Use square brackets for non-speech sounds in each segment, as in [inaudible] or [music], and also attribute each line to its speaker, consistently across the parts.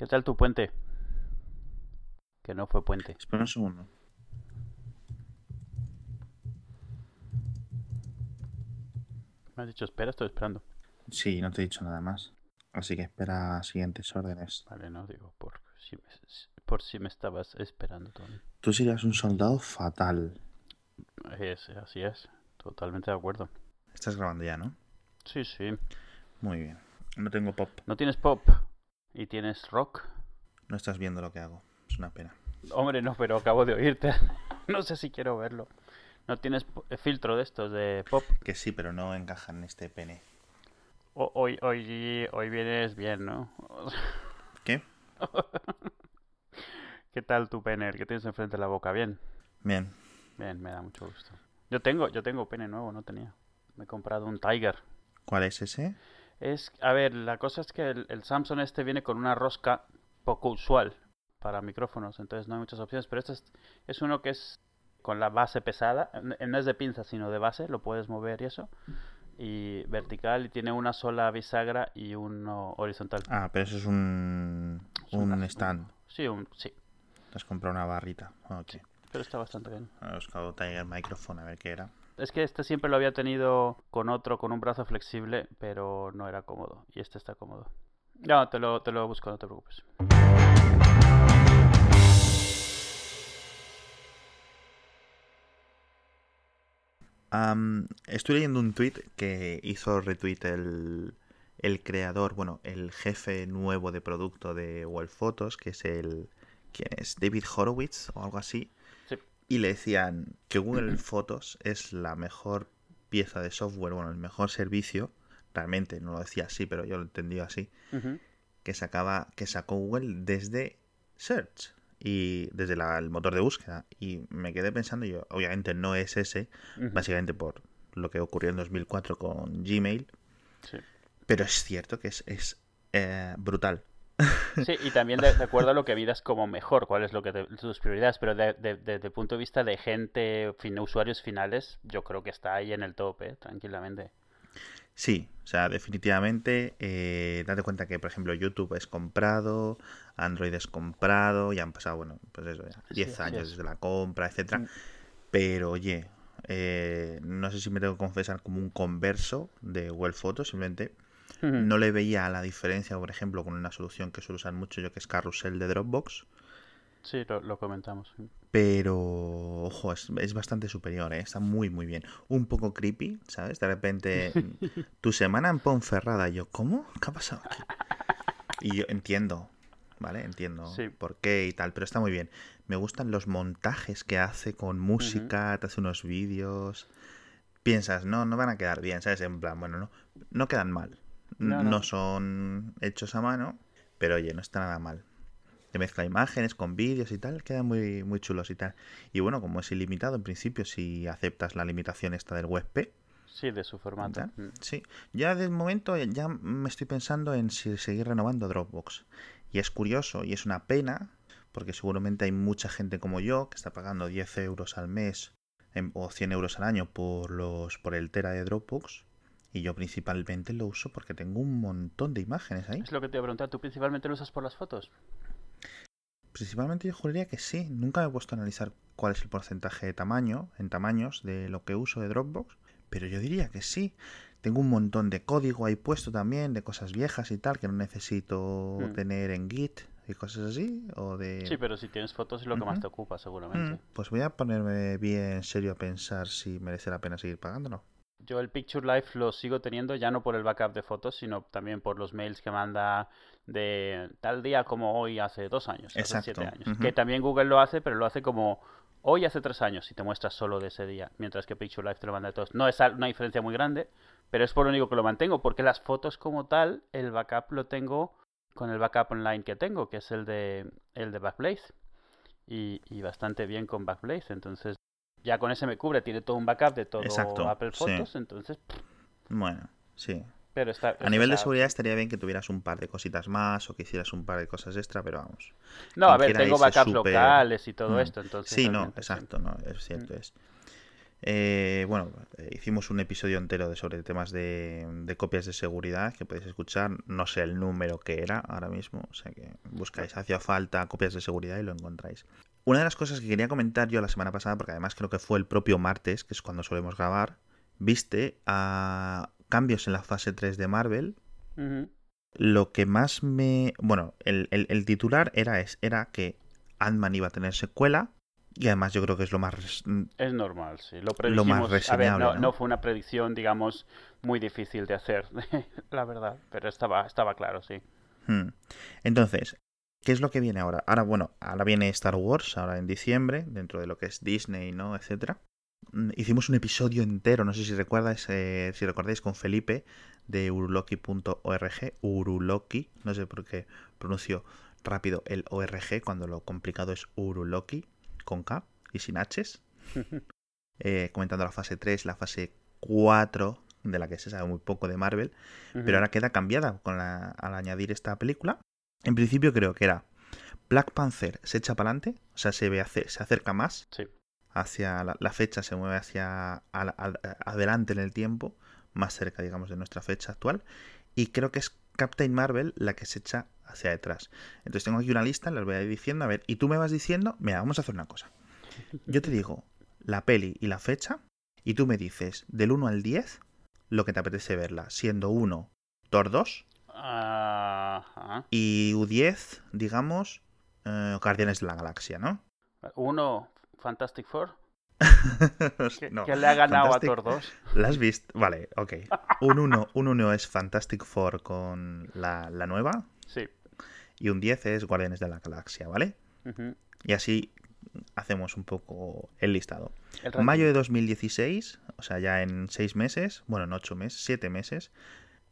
Speaker 1: ¿Qué tal tu puente? Que no fue puente.
Speaker 2: Espera un segundo.
Speaker 1: Me has dicho espera, estoy esperando.
Speaker 2: Sí, no te he dicho nada más. Así que espera siguientes órdenes.
Speaker 1: Vale, no digo por si me, por si me estabas esperando, Tony.
Speaker 2: Tú serías un soldado fatal.
Speaker 1: Es, así es, totalmente de acuerdo.
Speaker 2: Estás grabando ya, ¿no?
Speaker 1: Sí, sí.
Speaker 2: Muy bien. No tengo pop.
Speaker 1: ¿No tienes pop? ¿Y tienes rock?
Speaker 2: No estás viendo lo que hago. Es una pena.
Speaker 1: Hombre, no, pero acabo de oírte. [laughs] no sé si quiero verlo. ¿No tienes p- filtro de estos de pop?
Speaker 2: Que sí, pero no encaja en este pene.
Speaker 1: O- hoy, hoy, hoy vienes bien, ¿no? [laughs]
Speaker 2: ¿Qué? [laughs]
Speaker 1: ¿Qué tal tu pene? El que tienes enfrente de la boca, ¿bien?
Speaker 2: Bien.
Speaker 1: Bien, me da mucho gusto. Yo tengo, yo tengo pene nuevo, no tenía. Me he comprado un Tiger.
Speaker 2: ¿Cuál es ese?
Speaker 1: Es, a ver, la cosa es que el, el Samsung este viene con una rosca poco usual para micrófonos, entonces no hay muchas opciones, pero este es, es uno que es con la base pesada, n- no es de pinza sino de base, lo puedes mover y eso, y vertical y tiene una sola bisagra y uno horizontal.
Speaker 2: Ah, pero eso es un.
Speaker 1: Es un-
Speaker 2: Un stand.
Speaker 1: Sí, un, sí,
Speaker 2: Te has comprado una barrita. Ok.
Speaker 1: pero está bastante bien.
Speaker 2: He buscado Tiger Microphone a ver qué era.
Speaker 1: Es que este siempre lo había tenido con otro, con un brazo flexible, pero no era cómodo. Y este está cómodo. No, te lo, te lo busco, no te preocupes.
Speaker 2: Estoy leyendo un tweet que hizo retweet el, el creador, bueno, el jefe nuevo de producto de World Photos, que es el. ¿Quién es? David Horowitz o algo así. Y le decían que Google Fotos es la mejor pieza de software, bueno, el mejor servicio. Realmente no lo decía así, pero yo lo entendí así. Que sacaba, que sacó Google desde Search y desde la- el motor de búsqueda. Y me quedé pensando, yo, obviamente no es ese, básicamente por lo que ocurrió en 2004 con Gmail,
Speaker 1: Sí.
Speaker 2: pero es cierto que es, es eh, brutal. [laughs]
Speaker 1: Sí, y también de, de acuerdo a lo que vidas como mejor, cuál es lo que te- tus prioridades, pero de- de- desde el punto de vista de gente, fin- usuarios finales, yo creo que está ahí en el top, ¿eh? tranquilamente.
Speaker 2: Sí, o sea, definitivamente, eh, date cuenta que, por ejemplo, YouTube es comprado, Android es comprado, ya han pasado, bueno, pues eso, ya,
Speaker 1: Sí,
Speaker 2: 10
Speaker 1: así
Speaker 2: años
Speaker 1: es.
Speaker 2: desde la compra, etcétera.
Speaker 1: Mm.
Speaker 2: Pero oye, eh, no sé si me tengo que confesar como un converso de Google Photos, simplemente. No le veía la diferencia, por ejemplo, con una solución que suelo usar mucho yo, que es Carrusel de Dropbox.
Speaker 1: Sí, lo, lo comentamos.
Speaker 2: Pero, ojo, es, es bastante superior, ¿eh? Está muy, muy bien. Un poco creepy, ¿sabes? De repente, [laughs] tu semana en Ponferrada. Yo, ¿cómo? ¿Qué ha pasado aquí? Y yo entiendo, ¿vale? Entiendo
Speaker 1: Sí.
Speaker 2: por qué y tal, pero está muy bien. Me gustan los montajes que hace con música, te hace unos vídeos. Piensas, no, no van a quedar bien, ¿sabes? En plan, bueno, no, no quedan mal.
Speaker 1: No,
Speaker 2: no,
Speaker 1: no.
Speaker 2: son hechos a mano, pero oye, no está nada mal. Te mezcla imágenes con vídeos y tal, quedan muy, muy chulos y tal. Y bueno, como es ilimitado, en principio, si aceptas la limitación esta del WebP,
Speaker 1: Sí, de su formato.
Speaker 2: ¿Ya?
Speaker 1: Mm.
Speaker 2: Sí, ya de momento ya me estoy pensando en si seguir renovando Dropbox. Y es curioso y es una pena, porque seguramente hay mucha gente como yo que está pagando 10 euros al mes em, o 100 euros al año por, los, por el Tera de Dropbox. Y yo principalmente lo uso porque tengo un montón de imágenes ahí.
Speaker 1: Es lo que te iba a preguntar, ¿tú principalmente lo usas por las fotos?
Speaker 2: Principalmente yo juraría que sí. Nunca me he puesto a analizar cuál es el porcentaje de tamaño, en tamaños, de lo que uso de Dropbox. Pero yo diría que sí. Tengo un montón de código ahí puesto también, de cosas viejas y tal, que no necesito
Speaker 1: Mm.
Speaker 2: tener en Git y cosas así. O de...
Speaker 1: Sí, pero si tienes fotos es lo que más te ocupa, seguramente.
Speaker 2: Mm, Pues voy a ponerme bien serio a pensar si merece la pena seguir pagándolo.
Speaker 1: Yo el Picture Life lo sigo teniendo ya no por el backup de fotos, sino también por los mails que manda de tal día como hoy hace dos años, hace
Speaker 2: Exacto,
Speaker 1: siete años. Que también Google lo hace, pero lo hace como hoy hace tres años y te muestra solo de ese día, mientras que Picture Life te lo manda de todos. No es una diferencia muy grande, pero es por lo único que lo mantengo, porque las fotos como tal, el backup lo tengo con el backup online que tengo, que es el de el de Backblaze. Y, y bastante bien con Backblaze, entonces ya con ese me cubre, tiene todo un backup de todo
Speaker 2: Exacto,
Speaker 1: Apple
Speaker 2: sí.
Speaker 1: Photos, entonces
Speaker 2: Bueno, sí.
Speaker 1: pero está,
Speaker 2: A nivel de seguridad estaría bien que tuvieras un par de cositas más o que hicieras un par de cosas extra, pero vamos.
Speaker 1: No, a ver, tengo backups locales y todo
Speaker 2: Mm.
Speaker 1: esto, entonces.
Speaker 2: Sí, no, exacto, no, es cierto,
Speaker 1: Mm.
Speaker 2: es. Eh, bueno, eh, hicimos un episodio entero de, sobre temas de, de copias de seguridad que podéis escuchar. No sé el número que era ahora mismo, o sea que buscáis hacía falta copias de seguridad y lo encontráis. Una de las cosas que quería comentar yo la semana pasada, porque además creo que fue el propio martes, que es cuando solemos grabar, viste a cambios en la fase 3 de Marvel. Lo que más me... Bueno, el, el- el titular era, es, era que Ant-Man iba a tener secuela. Y además yo creo que es lo más... res-
Speaker 1: Es normal, sí. Lo
Speaker 2: Lo más
Speaker 1: a ver,
Speaker 2: reseñable,
Speaker 1: no,
Speaker 2: ¿no?
Speaker 1: no fue una predicción, digamos, muy difícil de hacer, [laughs] la verdad. Pero estaba, estaba claro, sí.
Speaker 2: Hmm. Entonces, ¿qué es lo que viene ahora? Ahora, bueno, ahora viene Star Wars, ahora en diciembre, dentro de lo que es Disney, ¿no? Etcétera. Mm, Hicimos un episodio entero, no sé si recuerdas, eh, si recordáis, con Felipe de uruloki.org, uruloki, no sé por qué pronuncio rápido el ORG cuando lo complicado es uruloki, con K y sin H's, [laughs] eh, comentando la fase 3, la fase 4, de la que se sabe muy poco de Marvel, pero ahora queda cambiada con la- al añadir esta película. En principio creo que era Black Panther se echa para adelante, o sea, se, ve ace- se acerca más
Speaker 1: Sí.
Speaker 2: hacia la, la fecha, se mueve hacia adelante en el tiempo, más cerca, digamos, de nuestra fecha actual. Y creo que es Captain Marvel la que se echa hacia detrás. Entonces tengo aquí una lista, las voy a ir diciendo, a ver, y tú me vas diciendo, mira, vamos a hacer una cosa. Yo te digo la peli y la fecha, y tú me dices del 1 al 10 lo que te apetece verla, siendo 1 Thor 2
Speaker 1: Ajá.
Speaker 2: y U10, digamos, eh, Guardianes de la Galaxia, ¿no?
Speaker 1: Uno, Fantastic Four, [laughs] que,
Speaker 2: No,
Speaker 1: que le ha ganado
Speaker 2: Fantastic-
Speaker 1: a Thor 2.
Speaker 2: ¿La has visto? Vale, ok. Un 1 un uno es Fantastic Four con la, la nueva
Speaker 1: Sí.
Speaker 2: y un 10 es Guardianes de la Galaxia, ¿vale? Y así hacemos un poco el listado.
Speaker 1: El.
Speaker 2: Mayo de 2016, o sea, ya en 6 meses, bueno, en 8 meses, 7 meses,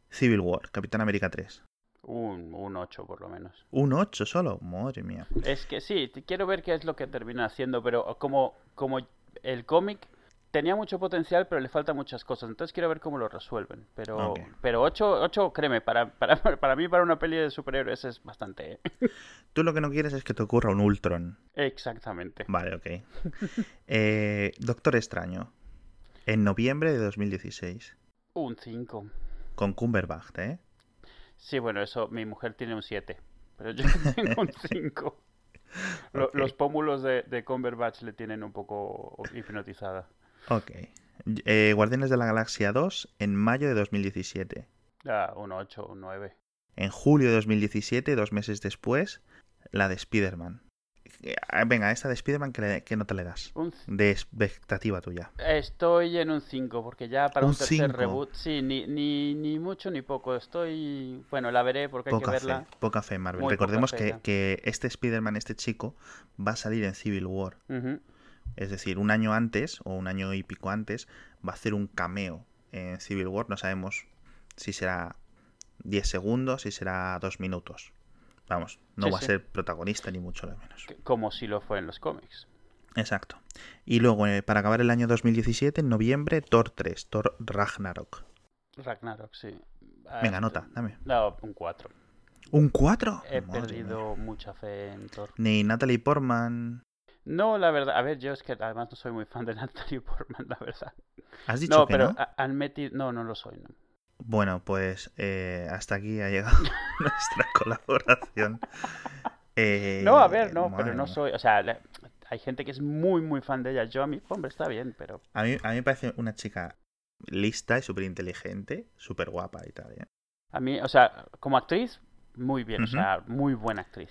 Speaker 2: Civil War, Capitán América 3.
Speaker 1: Un, un 8 por lo menos.
Speaker 2: Un 8 solo, madre mía.
Speaker 1: Es que sí, quiero ver qué es lo que termina haciendo, pero como, como el cómic tenía mucho potencial, pero le faltan muchas cosas. Entonces quiero ver cómo lo resuelven. Pero, pero 8, 8, créeme, para, para, [laughs] para mí, para una peli de superhéroes es bastante. ¿eh? [laughs]
Speaker 2: Tú lo que no quieres es que te ocurra un Ultron.
Speaker 1: Exactamente.
Speaker 2: Vale, ok. [laughs] Eh, Doctor Extraño, en noviembre de 2016,
Speaker 1: Un 5.
Speaker 2: Con Cumberbatch, ¿eh?
Speaker 1: Sí, bueno, eso, mi mujer tiene un 7. Pero yo [laughs] tengo un [laughs] 5. Lo-
Speaker 2: Ok.
Speaker 1: Los pómulos de, de Cumberbatch le tienen un poco hipnotizada.
Speaker 2: Ok. Eh, Guardianes de la Galaxia 2 en mayo de 2017.
Speaker 1: Ah, un 8, un 9.
Speaker 2: En julio de 2017, dos meses después, la de Spider-Man. Eh, Venga, esta de Spider-Man, ¿qué, qué nota le das?
Speaker 1: Un
Speaker 2: De expectativa tuya.
Speaker 1: Estoy en un 5, porque ya para un,
Speaker 2: Un
Speaker 1: tercer
Speaker 2: cinco.
Speaker 1: reboot, sí, ni, ni, ni mucho ni poco. Estoy. Bueno, la veré porque hay
Speaker 2: Poca
Speaker 1: que
Speaker 2: fe,
Speaker 1: verla.
Speaker 2: poca fe en Marvel.
Speaker 1: Muy
Speaker 2: Recordemos que, que este Spider-Man, este chico, va a salir en Civil War. Es decir, un año antes, o un año y pico antes, va a hacer un cameo en Civil War. No sabemos si será 10 segundos, si será 2 minutos. Vamos, no
Speaker 1: Sí,
Speaker 2: va
Speaker 1: sí.
Speaker 2: a ser protagonista ni mucho menos.
Speaker 1: Como si lo fue en los cómics.
Speaker 2: Exacto. Y luego, eh, para acabar el año 2017, en noviembre, Thor 3, Thor Ragnarok.
Speaker 1: Ragnarok, sí.
Speaker 2: Venga,
Speaker 1: Ah,
Speaker 2: nota, dame.
Speaker 1: No, un 4.
Speaker 2: ¿Un 4?
Speaker 1: He perdido mucha fe en Thor.
Speaker 2: Ni Natalie Portman.
Speaker 1: No, la verdad, a ver, yo es que además no soy muy fan de [laughs] Natalie Portman, la verdad.
Speaker 2: ¿Has dicho
Speaker 1: No,
Speaker 2: que
Speaker 1: pero
Speaker 2: no?
Speaker 1: han metido. No, no lo soy, no.
Speaker 2: Bueno, pues eh, hasta aquí ha llegado [laughs] nuestra colaboración. Eh,
Speaker 1: No, a ver, no, pero no soy. O sea, hay gente que es muy, muy fan de ella. Yo a mí, hombre, está bien, pero.
Speaker 2: A mí, a mí me parece una chica lista y súper inteligente, súper guapa y tal. ¿eh?
Speaker 1: A mí, o sea, como actriz, muy bien, o sea, muy buena actriz.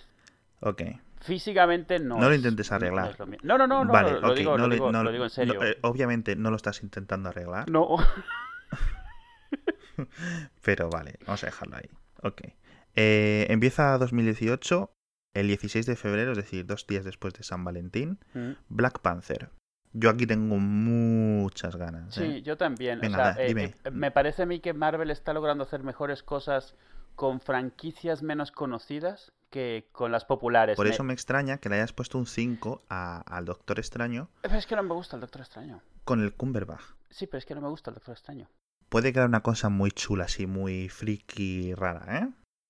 Speaker 2: Ok.
Speaker 1: Físicamente no.
Speaker 2: No lo
Speaker 1: es-
Speaker 2: intentes arreglar.
Speaker 1: No, no, no, no,
Speaker 2: vale,
Speaker 1: lo, digo,
Speaker 2: no
Speaker 1: lo, digo,
Speaker 2: no-
Speaker 1: lo digo en serio.
Speaker 2: eh, obviamente no lo estás intentando arreglar,
Speaker 1: No. [laughs] [laughs]
Speaker 2: pero vale, vamos a dejarlo ahí. Ok. Eh, empieza 2018, el 16 de febrero, es decir, dos días después de San Valentín,
Speaker 1: Mm.
Speaker 2: Black Panther. Yo aquí tengo muchas ganas.
Speaker 1: Sí,
Speaker 2: ¿eh?
Speaker 1: yo también.
Speaker 2: Venga,
Speaker 1: o sea,
Speaker 2: da,
Speaker 1: eh,
Speaker 2: dime.
Speaker 1: eh, me parece a mí que Marvel está logrando hacer mejores cosas con franquicias menos conocidas que con las populares.
Speaker 2: Por eso me extraña que le hayas puesto un 5 a- al Doctor Extraño
Speaker 1: Pero es que no me gusta el Doctor Extraño.
Speaker 2: con el Cumberbatch.
Speaker 1: Sí, pero es que no me gusta el Doctor Extraño.
Speaker 2: Puede quedar una cosa muy chula, así, muy friki rara, ¿eh?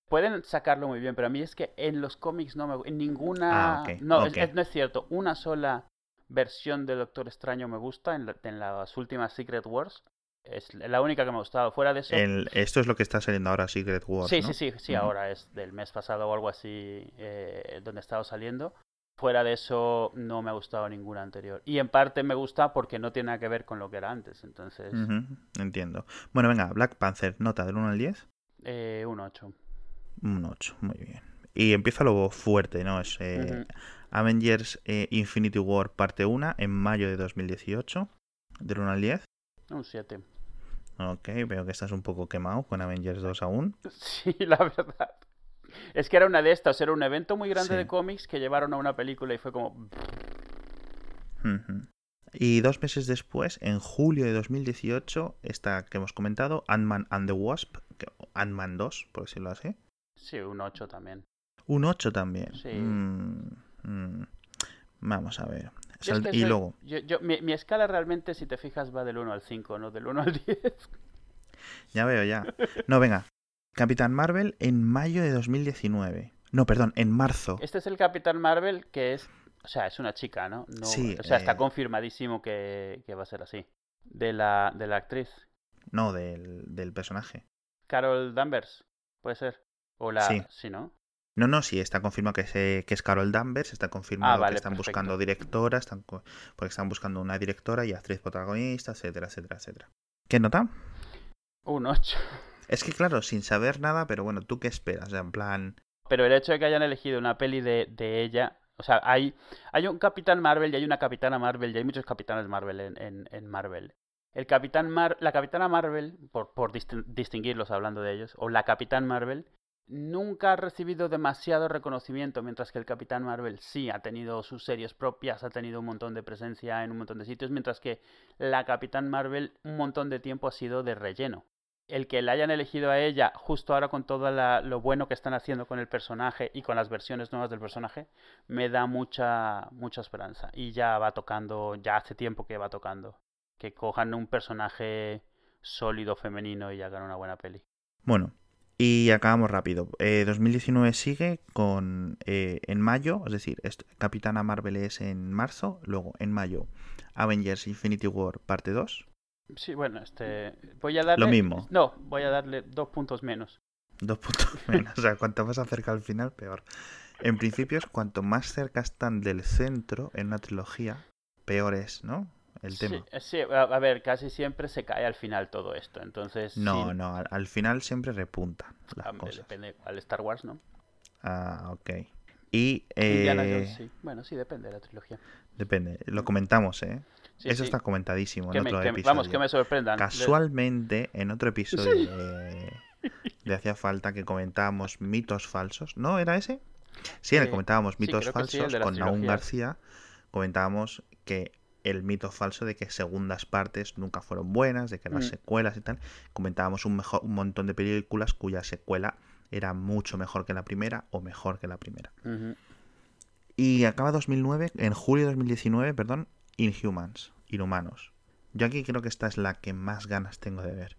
Speaker 1: Pueden sacarlo muy bien, pero a mí es que en los cómics no me en ninguna
Speaker 2: Ah,
Speaker 1: no, es- no es cierto, una sola versión de Doctor Extraño me gusta en, en las últimas Secret Wars. Es la única que me ha gustado. Fuera de eso.
Speaker 2: esto es lo que está saliendo ahora, Secret Wars.
Speaker 1: Sí, sí, sí, sí, ahora es del mes pasado o algo así eh, donde ha estado saliendo. Fuera de eso, no me ha gustado ninguna anterior. Y en parte me gusta porque no tiene nada que ver con lo que era antes. Entonces.
Speaker 2: Entiendo. Bueno, venga, Black Panther, nota del 1 al 10.
Speaker 1: Eh, un 8.
Speaker 2: Un 8, muy bien. Y empieza lo fuerte, ¿no? Es eh, Avengers eh, Infinity War parte 1 en mayo de 2018. Del 1 al 10.
Speaker 1: Un 7.
Speaker 2: Ok, veo que estás un poco quemado con Avengers 2 aún. [laughs]
Speaker 1: Sí, la verdad. Es que era una de estas, era un evento muy grande de cómics que llevaron a una película y fue como...
Speaker 2: Y dos meses después, en julio de 2018, esta que hemos comentado, Ant-Man and the Wasp, Ant-Man 2, por decirlo así.
Speaker 1: Sí, un 8 también.
Speaker 2: Un 8 también.
Speaker 1: Sí.
Speaker 2: Mm, mm. Vamos a ver. y luego.
Speaker 1: Yo, mi, mi, escala realmente, si te fijas, va del 1 al 5, no del 1 al 10.
Speaker 2: Ya veo, ya. No, venga. Capitán Marvel en mayo de 2019. No, perdón, en marzo.
Speaker 1: Este es el Capitán Marvel que es. O sea, es una chica, ¿no?
Speaker 2: sí.
Speaker 1: O sea, está eh, confirmadísimo que, que, va a ser así. De la, de la actriz.
Speaker 2: No, del, del personaje.
Speaker 1: Carol Danvers, puede ser. O la.
Speaker 2: Sí,
Speaker 1: sí ¿no?
Speaker 2: No, no, sí, está confirmado que, se, que es Carol Danvers, está confirmado
Speaker 1: ah,
Speaker 2: que están buscando directora, están, porque están buscando una directora y actriz protagonista, etcétera, etcétera, etcétera. ¿Qué nota?
Speaker 1: Un 8.
Speaker 2: Es que claro, sin saber nada, pero bueno, ¿tú qué esperas? en plan...
Speaker 1: Pero el hecho de que hayan elegido una peli de, ella, o sea, hay, hay un Capitán Marvel y hay una Capitana Marvel y hay muchos Capitanes Marvel en, en, en Marvel. El Capitán Mar la Capitana Marvel, por, por distinguirlos hablando de ellos, o la Capitán Marvel, nunca ha recibido demasiado reconocimiento, mientras que el Capitán Marvel sí ha tenido sus series propias, ha tenido un montón de presencia en un montón de sitios, mientras que la Capitán Marvel un montón de tiempo ha sido de relleno. El que la hayan elegido a ella justo ahora con todo lo bueno que están haciendo con el personaje y con las versiones nuevas del personaje, me da mucha, mucha esperanza. Y ya va tocando, ya hace tiempo que va tocando. Que cojan un personaje sólido femenino y hagan una buena peli.
Speaker 2: Bueno, y acabamos rápido. 2019 eh, sigue con eh, en mayo, es decir, Capitana Marvel es en marzo, luego en mayo Avengers Infinity War parte 2.
Speaker 1: Sí, bueno, este voy a darle
Speaker 2: lo mismo.
Speaker 1: No, voy a darle dos puntos menos.
Speaker 2: Dos puntos [laughs] menos, o sea, cuanto más cerca al final, peor. En principio, cuanto más cerca están del centro en una trilogía, peor es, ¿no? el tema.
Speaker 1: Sí, a, ver, casi siempre se cae al final todo esto, entonces...
Speaker 2: No, no, al, final siempre repunta las cosas.
Speaker 1: Depende, al Star Wars, ¿no?
Speaker 2: Ah, ok. Y... Eh...
Speaker 1: sí. Bueno, sí, depende de la trilogía.
Speaker 2: Depende, lo comentamos, ¿eh? Eso está comentadísimo en otro episodio.
Speaker 1: Vamos, que me sorprendan.
Speaker 2: Casualmente, en otro episodio de, Hacía Falta que comentábamos mitos falsos. ¿No? ¿Era ese? Sí, en el comentábamos mitos falsos con Naum García. Comentábamos que el mito falso de que segundas partes nunca fueron buenas, de que las mm. secuelas y tal. Comentábamos un, mejor, un montón de películas cuya secuela era mucho mejor que la primera o mejor que la primera. Y acaba 2009, en julio de 2019, perdón, Inhumans, Inhumanos. Yo aquí creo que esta es la que más ganas tengo de ver.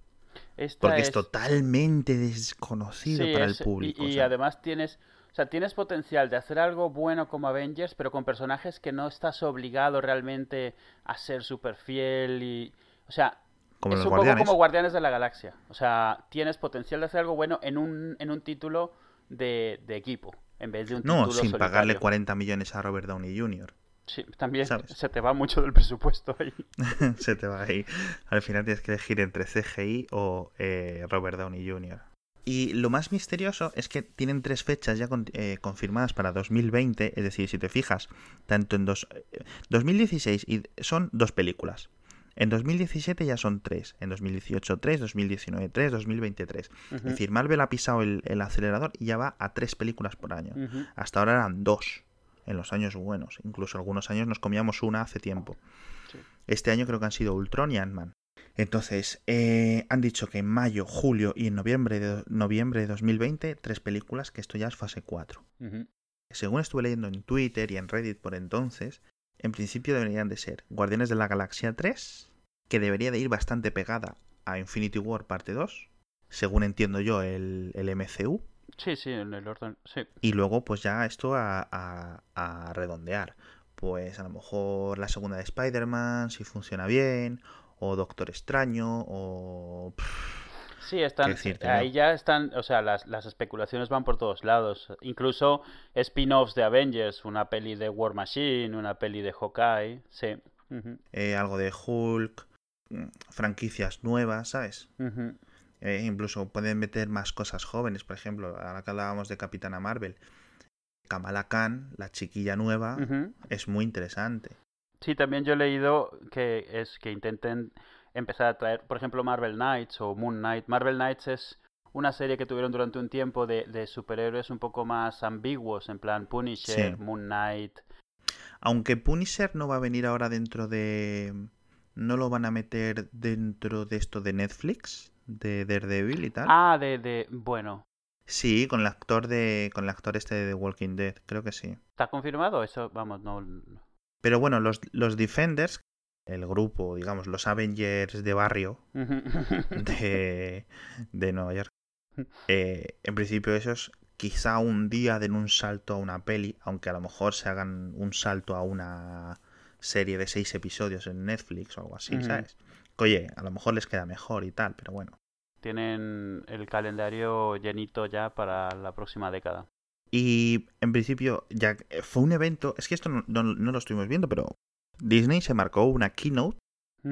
Speaker 2: porque es... totalmente desconocido para el público.
Speaker 1: Y, además tienes o sea, tienes potencial de hacer algo bueno como Avengers, pero con personajes que no estás obligado realmente a ser súper fiel y... O sea,
Speaker 2: como
Speaker 1: es
Speaker 2: un poco
Speaker 1: como Guardianes de la Galaxia. O sea, tienes potencial de hacer algo bueno en un, en un título de, equipo, en vez de un
Speaker 2: no,
Speaker 1: título
Speaker 2: sin pagarle 40 millones a Robert Downey Jr.
Speaker 1: Sí, también se te va mucho del presupuesto ahí. [laughs]
Speaker 2: se te va ahí. Al final tienes que elegir entre CGI o eh, Robert Downey Jr. Y lo más misterioso es que tienen tres fechas ya eh, confirmadas para 2020, es decir, si te fijas, tanto en dos, 2016 y son dos películas. En 2017 ya son tres, en 2018 tres, 2019 tres, 2020 tres. Es decir, Marvel ha pisado el, acelerador y ya va a tres películas por año. Hasta ahora eran dos en los años buenos. Incluso algunos años nos comíamos una hace tiempo. Este año creo que han sido Ultron y Ant-Man. Entonces, eh, han dicho que en mayo, julio y en noviembre de, noviembre de 2020, tres películas, que esto ya es fase 4. Según estuve leyendo en Twitter y en Reddit por entonces, en principio deberían de ser Guardianes de la Galaxia 3, que debería de ir bastante pegada a Infinity War parte 2, según entiendo yo el, el MCU.
Speaker 1: Sí, sí, en el orden, sí.
Speaker 2: Y luego pues ya esto a, a redondear pues a lo mejor la segunda de Spider-Man, si funciona bien, o Doctor Extraño, o...
Speaker 1: Sí, están, ahí ya están, o sea, las, las, especulaciones van por todos lados. Incluso spin-offs de Avengers, una peli de War Machine, una peli de Hawkeye, sí.
Speaker 2: Eh, algo de Hulk, mm, franquicias nuevas, ¿sabes? Eh, incluso pueden meter más cosas jóvenes, por ejemplo, ahora que hablábamos de Capitana Marvel. Kamala Khan, la chiquilla nueva, es muy interesante.
Speaker 1: Sí, también yo he leído que es que intenten empezar a traer, por ejemplo, Marvel Knights o Moon Knight. Marvel Knights es una serie que tuvieron durante un tiempo de, de superhéroes un poco más ambiguos, en plan Punisher, Moon Knight.
Speaker 2: Aunque Punisher no va a venir ahora dentro de... ¿No lo van a meter dentro de esto de Netflix? De Daredevil y tal.
Speaker 1: Ah, de... de... Bueno.
Speaker 2: Sí, con el actor de... Con el actor este de The Walking Dead, creo que sí.
Speaker 1: ¿Está confirmado? Eso, vamos, no...
Speaker 2: Pero bueno, los, los Defenders, el grupo, digamos, los Avengers de barrio de, de Nueva York, eh, en principio esos quizá un día den un salto a una peli, aunque a lo mejor se hagan un salto a una serie de seis episodios en Netflix o algo así, ¿sabes? oye, a lo mejor les queda mejor y tal, pero bueno.
Speaker 1: Tienen el calendario llenito ya para la próxima década.
Speaker 2: Y en principio, ya fue un evento, es que esto no, lo estuvimos viendo, pero Disney se marcó una keynote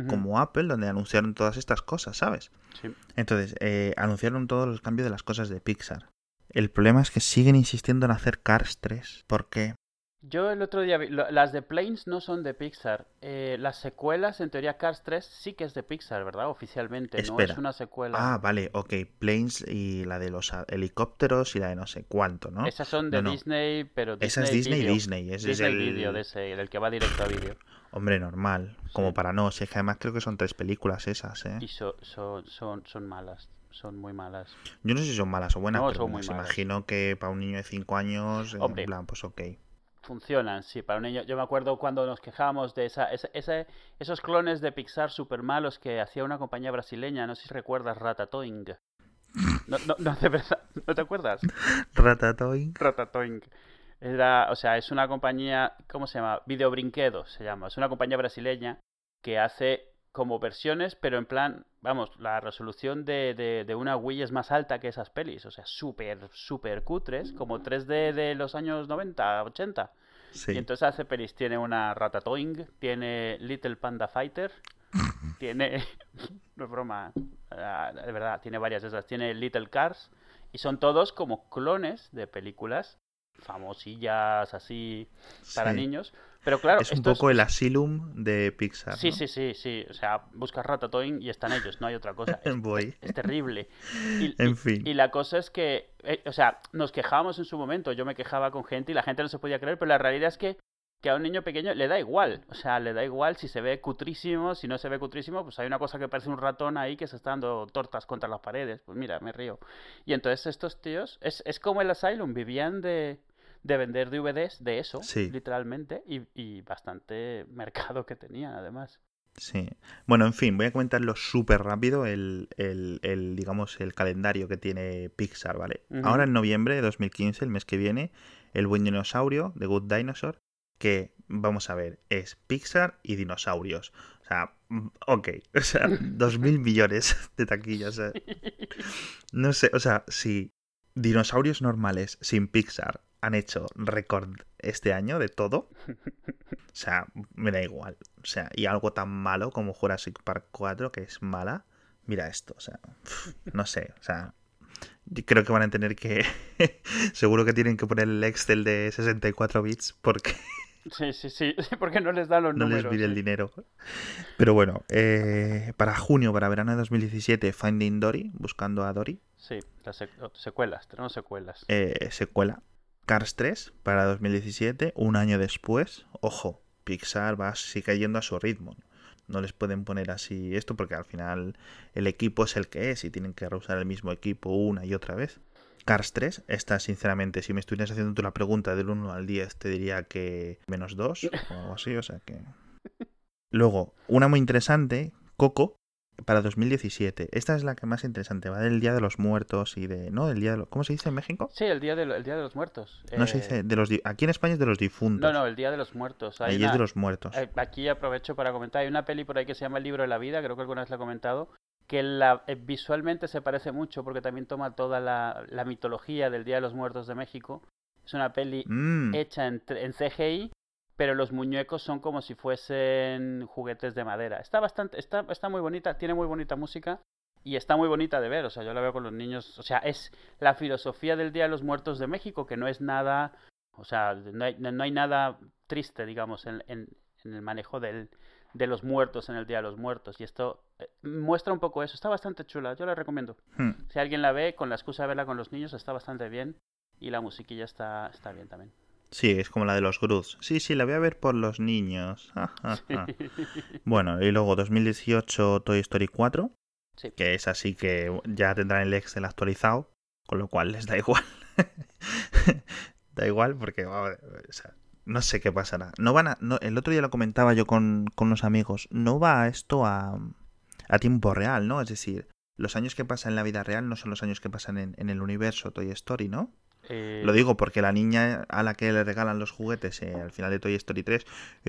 Speaker 2: como Apple, donde anunciaron todas estas cosas, ¿sabes? Sí. Entonces, eh, anunciaron todos los cambios de las cosas de Pixar. El problema es que siguen insistiendo en hacer Cars 3. ¿Por qué?
Speaker 1: Yo el otro día vi, las de Planes no son de Pixar. Eh, las secuelas, en teoría Cars 3 sí que es de Pixar, ¿verdad? Oficialmente, no es una secuela.
Speaker 2: Ah, vale, ok. Planes y la de los helicópteros y la de no sé cuánto, ¿no?
Speaker 1: Esas son de Disney, pero Disney
Speaker 2: Esa es Disney Disney.
Speaker 1: Ese
Speaker 2: es el
Speaker 1: vídeo de ese, el que va directo a vídeo.
Speaker 2: Hombre, normal. Como para no. Si es que además creo que son tres películas esas, ¿eh?
Speaker 1: Y son, son, son malas son muy malas.
Speaker 2: Yo no sé si son malas o buenas, pero me imagino que para un niño de 5 años, en plan, pues ok.
Speaker 1: Funcionan, sí, para un niño. Yo me acuerdo cuando nos quejábamos de esa, esos clones de Pixar super malos que hacía una compañía brasileña, no sé si recuerdas, Ratatoing. No, no, no, ¿no te acuerdas?
Speaker 2: Ratatoing.
Speaker 1: Ratatoing. Era, o sea, es una compañía, ¿cómo se llama? Videobrinquedo se llama. Es una compañía brasileña que hace como versiones, pero en plan, vamos, la resolución de, de, una Wii es más alta que esas pelis, o sea, súper, súper cutres, como 3D de los años 90, 80. Y entonces hace pelis, tiene una Ratatouille, tiene Little Panda Fighter, [laughs] tiene, [laughs] no es broma, ah, de verdad, tiene varias de esas, tiene Little Cars, y son todos como clones de películas famosillas así para niños. Pero claro,
Speaker 2: es un poco el Asylum de Pixar.
Speaker 1: Sí, sí, sí, sí. O sea, buscas Ratatouille y están ellos, no hay otra cosa. [laughs] Es,
Speaker 2: Voy.
Speaker 1: es, terrible. Y, [laughs]
Speaker 2: en fin.
Speaker 1: Y, la cosa es que, eh, o sea, nos quejábamos en su momento. Yo me quejaba con gente y la gente no se podía creer, pero la realidad es que que a un niño pequeño le da igual. O sea, le da igual si se ve cutrísimo, si no se ve cutrísimo, pues hay una cosa que parece un ratón ahí que se está dando tortas contra las paredes. Pues mira, me río. Y entonces estos tíos, es, es como el Asylum, vivían de, de vender DVDs de eso, literalmente, y, bastante [laughs] mercado que tenían además.
Speaker 2: Sí. Bueno, en fin, voy a comentarlo súper rápido el, el, digamos, el calendario que tiene Pixar, ¿vale? Ahora en noviembre de 2015, el mes que viene, El buen dinosaurio, de Good Dinosaur, que, vamos a ver, es Pixar y dinosaurios. O sea, mm, ok, o sea, [laughs] dos mil millones de taquillas. ¿eh? No sé, o sea, si dinosaurios normales sin Pixar han hecho récord este año de todo. [laughs] O sea, me da igual. O sea, y algo tan malo como Jurassic Park 4, que es mala. Mira esto, o sea, no sé, o sea, creo que van a tener que. [laughs] Seguro que tienen que poner el Excel de 64 bits porque.
Speaker 1: Sí, sí, sí, [laughs] porque no les da los números.
Speaker 2: No les pide el dinero. Pero bueno, eh, para junio, para verano de 2017, Finding Dory, buscando a Dory.
Speaker 1: Sí, las secuelas, tenemos secuelas.
Speaker 2: Eh, secuela. Cars 3 para 2017, un año después. Ojo, Pixar va sigue yendo a su ritmo. No les pueden poner así esto porque al final el equipo es el que es y tienen que reusar el mismo equipo una y otra vez. Cars 3, esta sinceramente, si me estuvieras haciendo tú la pregunta del 1 al 10, te diría que menos 2 o algo así, o sea que... Luego, una muy interesante, Coco, para 2017. Esta es la que más interesante, va del Día de los Muertos y de... ¿No? Del Día de los... ¿Cómo se dice en México?
Speaker 1: Sí, el Día de, lo- el día de los Muertos.
Speaker 2: No se
Speaker 1: Eh,
Speaker 2: dice de los... di- Aquí en España es de los difuntos.
Speaker 1: No, no, el Día de los Muertos. Hay
Speaker 2: Ahí es de los muertos.
Speaker 1: eh, aquí aprovecho para comentar, hay una peli por ahí que se llama El libro de la vida, creo que alguna vez la he comentado, que la, eh, visualmente se parece mucho porque también toma toda la, la mitología del Día de los Muertos de México. Es una peli
Speaker 2: Mm,
Speaker 1: hecha en, en CGI, pero los muñecos son como si fuesen juguetes de madera. Está bastante, está, está muy bonita, tiene muy bonita música y está muy bonita de ver. O sea, yo la veo con los niños. O sea, es la filosofía del Día de los Muertos de México, que no es nada, o sea, no hay, no hay nada triste, digamos, en, en, en el manejo del, de los muertos en el Día de los Muertos. Y esto eh, muestra un poco eso. Está bastante chula, yo la recomiendo.
Speaker 2: hmm.
Speaker 1: Si alguien la ve, con la excusa de verla con los niños, está bastante bien. Y la musiquilla está, está bien también.
Speaker 2: Sí, es como la de los Gruz. Sí, sí, la voy a ver por los niños. Ja, ja, ja. Bueno, y luego 2018 Toy Story 4,
Speaker 1: Sí.
Speaker 2: que es así que ya tendrán el Excel actualizado, con lo cual les da igual. [laughs] da igual porque o sea, no sé qué pasará. No van a, no, el otro día lo comentaba yo con, con unos amigos, no va esto a, a tiempo real, ¿no? Es decir, los años que pasan en la vida real no son los años que pasan en, en el universo Toy Story, ¿no?
Speaker 1: Eh,
Speaker 2: Lo digo porque la niña a la que le regalan los juguetes eh, al final de Toy Story 3,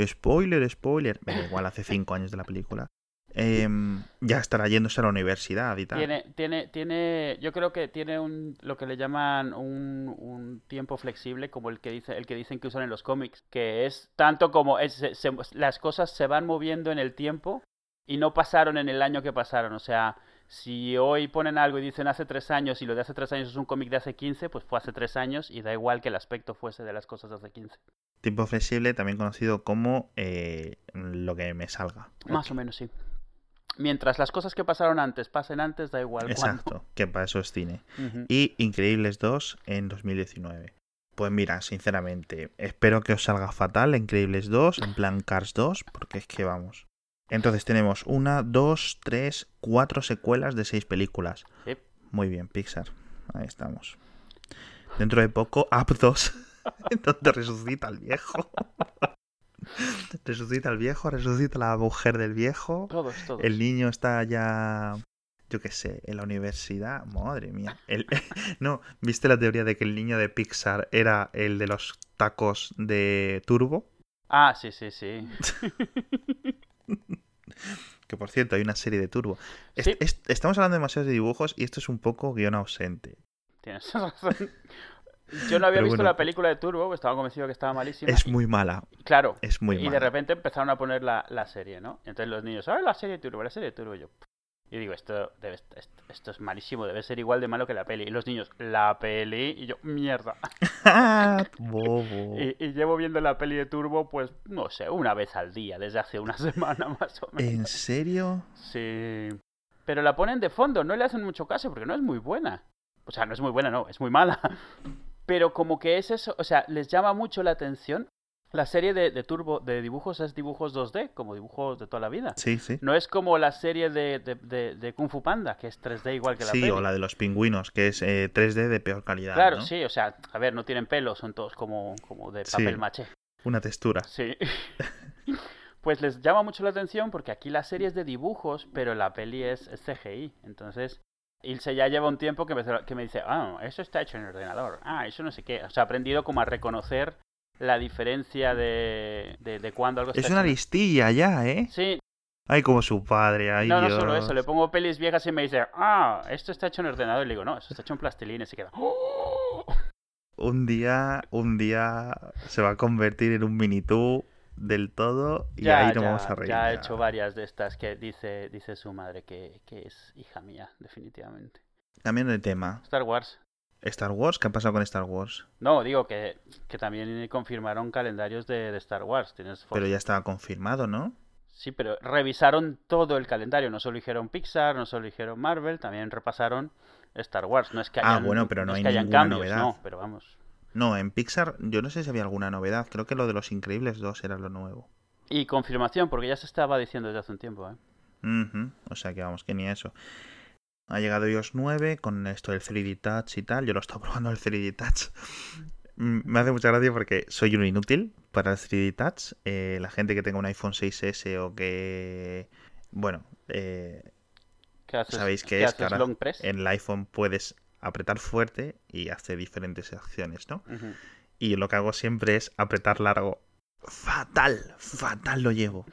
Speaker 2: spoiler, spoiler, igual, hace 5 años de la película, em, ya estará yéndose a la universidad y tal.
Speaker 1: Tiene, tiene, tiene, yo creo que tiene un, lo que le llaman un, un tiempo flexible, como el que dice, el que dicen que usan en los cómics, que es tanto como es, se- se- las cosas se van moviendo en el tiempo y no pasaron en el año que pasaron. O sea, si hoy ponen algo y dicen hace tres años y lo de hace tres años es un cómic de hace 15, pues fue hace tres años y da igual que el aspecto fuese de las cosas de hace 15.
Speaker 2: Tiempo flexible, también conocido como eh, lo que me salga.
Speaker 1: Más o menos, sí. Mientras las cosas que pasaron antes pasen antes, da igual.
Speaker 2: Exacto, que para eso es cine. Y Increíbles 2 en 2019. Pues mira, sinceramente, espero que os salga fatal Increíbles 2, en plan Cars 2, porque es que vamos. Entonces tenemos una, dos, tres, cuatro secuelas de seis películas.
Speaker 1: Sí.
Speaker 2: Muy bien, Pixar. Ahí estamos. Dentro de poco, Up 2, donde [laughs] resucita al viejo. [laughs] resucita al viejo, resucita la mujer del viejo.
Speaker 1: Todos, todos.
Speaker 2: El niño está ya, yo qué sé, en la universidad. Madre mía. El- [laughs] no, ¿viste la teoría de que el niño de Pixar era el de los tacos de Turbo?
Speaker 1: Ah, sí, sí, sí. [laughs]
Speaker 2: Que por cierto, hay una serie de Turbo. Estamos hablando demasiado de dibujos y esto es un poco guion ausente.
Speaker 1: Tienes razón. Yo no había
Speaker 2: Pero
Speaker 1: visto
Speaker 2: bueno.
Speaker 1: la película de Turbo, estaba convencido que estaba malísima.
Speaker 2: Es
Speaker 1: y-
Speaker 2: muy mala,
Speaker 1: Claro.
Speaker 2: es muy
Speaker 1: y
Speaker 2: mala.
Speaker 1: de repente empezaron a poner la, la serie, ¿no? Y entonces los niños, ¡ah, la serie de Turbo, la serie de Turbo! Y yo, y digo, esto, debe, esto, esto es malísimo, debe ser igual de malo que la peli. Y los niños, la peli, y yo, mierda. [laughs] [laughs]
Speaker 2: Bobo.
Speaker 1: Y, y llevo viendo la peli de Turbo, pues, no sé, una vez al día, desde hace una [laughs] semana más o menos.
Speaker 2: ¿En serio?
Speaker 1: Sí. Pero la ponen de fondo, no le hacen mucho caso porque no es muy buena. O sea, no es muy buena, no, es muy mala. Pero como que es eso, o sea, les llama mucho la atención. La serie de, de Turbo de dibujos es dibujos 2D, como dibujos de toda la vida.
Speaker 2: Sí, sí.
Speaker 1: No es como la serie de, de, de- de Kung Fu Panda, que es 3D igual que la
Speaker 2: Sí,
Speaker 1: peli.
Speaker 2: o la de los pingüinos, que es eh, 3D de peor calidad.
Speaker 1: Claro,
Speaker 2: ¿no?
Speaker 1: sí, o sea, a ver, no tienen pelo, son todos como, como de
Speaker 2: Sí.
Speaker 1: papel maché.
Speaker 2: Una textura.
Speaker 1: Sí. [laughs] Pues les llama mucho la atención porque aquí la serie es de dibujos, pero la peli es, es CGI. Entonces, Ilse ya lleva un tiempo que me, que me dice, ah, eso está hecho en el ordenador. Ah, eso no sé qué. O sea, ha aprendido como a reconocer la diferencia de, de, de cuando algo está
Speaker 2: Es una
Speaker 1: hecho
Speaker 2: listilla ya, ¿eh?
Speaker 1: Sí,
Speaker 2: Ay, como su padre, ay
Speaker 1: no, no solo eso. Le pongo pelis viejas y me dice, ah, esto está hecho en ordenador. Y le digo, no, eso está hecho en plastilina. Y se queda, "Oh".
Speaker 2: Un día, un día se va a convertir en un mini tú del todo y
Speaker 1: Ya,
Speaker 2: ahí nos
Speaker 1: ya,
Speaker 2: vamos a reír.
Speaker 1: ya ha
Speaker 2: ya.
Speaker 1: hecho varias de estas que dice, dice su madre que, que es hija mía, definitivamente.
Speaker 2: Cambiando de tema.
Speaker 1: Star Wars.
Speaker 2: Star Wars, ¿qué ha pasado con Star Wars?
Speaker 1: No, digo que, que también confirmaron calendarios de, de Star Wars. Tienes
Speaker 2: Pero ya estaba confirmado, ¿no?
Speaker 1: Sí, pero revisaron todo el calendario. No solo dijeron Pixar, no solo dijeron Marvel, también repasaron Star Wars. No es que
Speaker 2: Ah,
Speaker 1: hayan,
Speaker 2: bueno, pero no
Speaker 1: es
Speaker 2: hay
Speaker 1: que hayan
Speaker 2: ninguna
Speaker 1: cambios,
Speaker 2: novedad.
Speaker 1: no, pero vamos.
Speaker 2: No, en Pixar yo no sé si había alguna novedad. Creo que lo de los Increíbles 2 era lo nuevo.
Speaker 1: Y confirmación, porque ya se estaba diciendo desde hace un tiempo, ¿eh?
Speaker 2: O sea que vamos, que ni eso. Ha llegado iOS 9 con esto del 3D Touch y tal. Yo lo he estado [laughs] probando el 3D Touch. Mm, Me hace mucha gracia porque soy un inútil para el 3D Touch. Eh, la gente que tenga un iPhone 6S o que... Bueno, eh,
Speaker 1: ¿Qué haces,
Speaker 2: Sabéis que
Speaker 1: qué
Speaker 2: es que
Speaker 1: haces
Speaker 2: ahora
Speaker 1: long press?
Speaker 2: en el iPhone puedes apretar fuerte y hace diferentes acciones, ¿no? Y lo que hago siempre es apretar largo. Fatal, fatal lo llevo.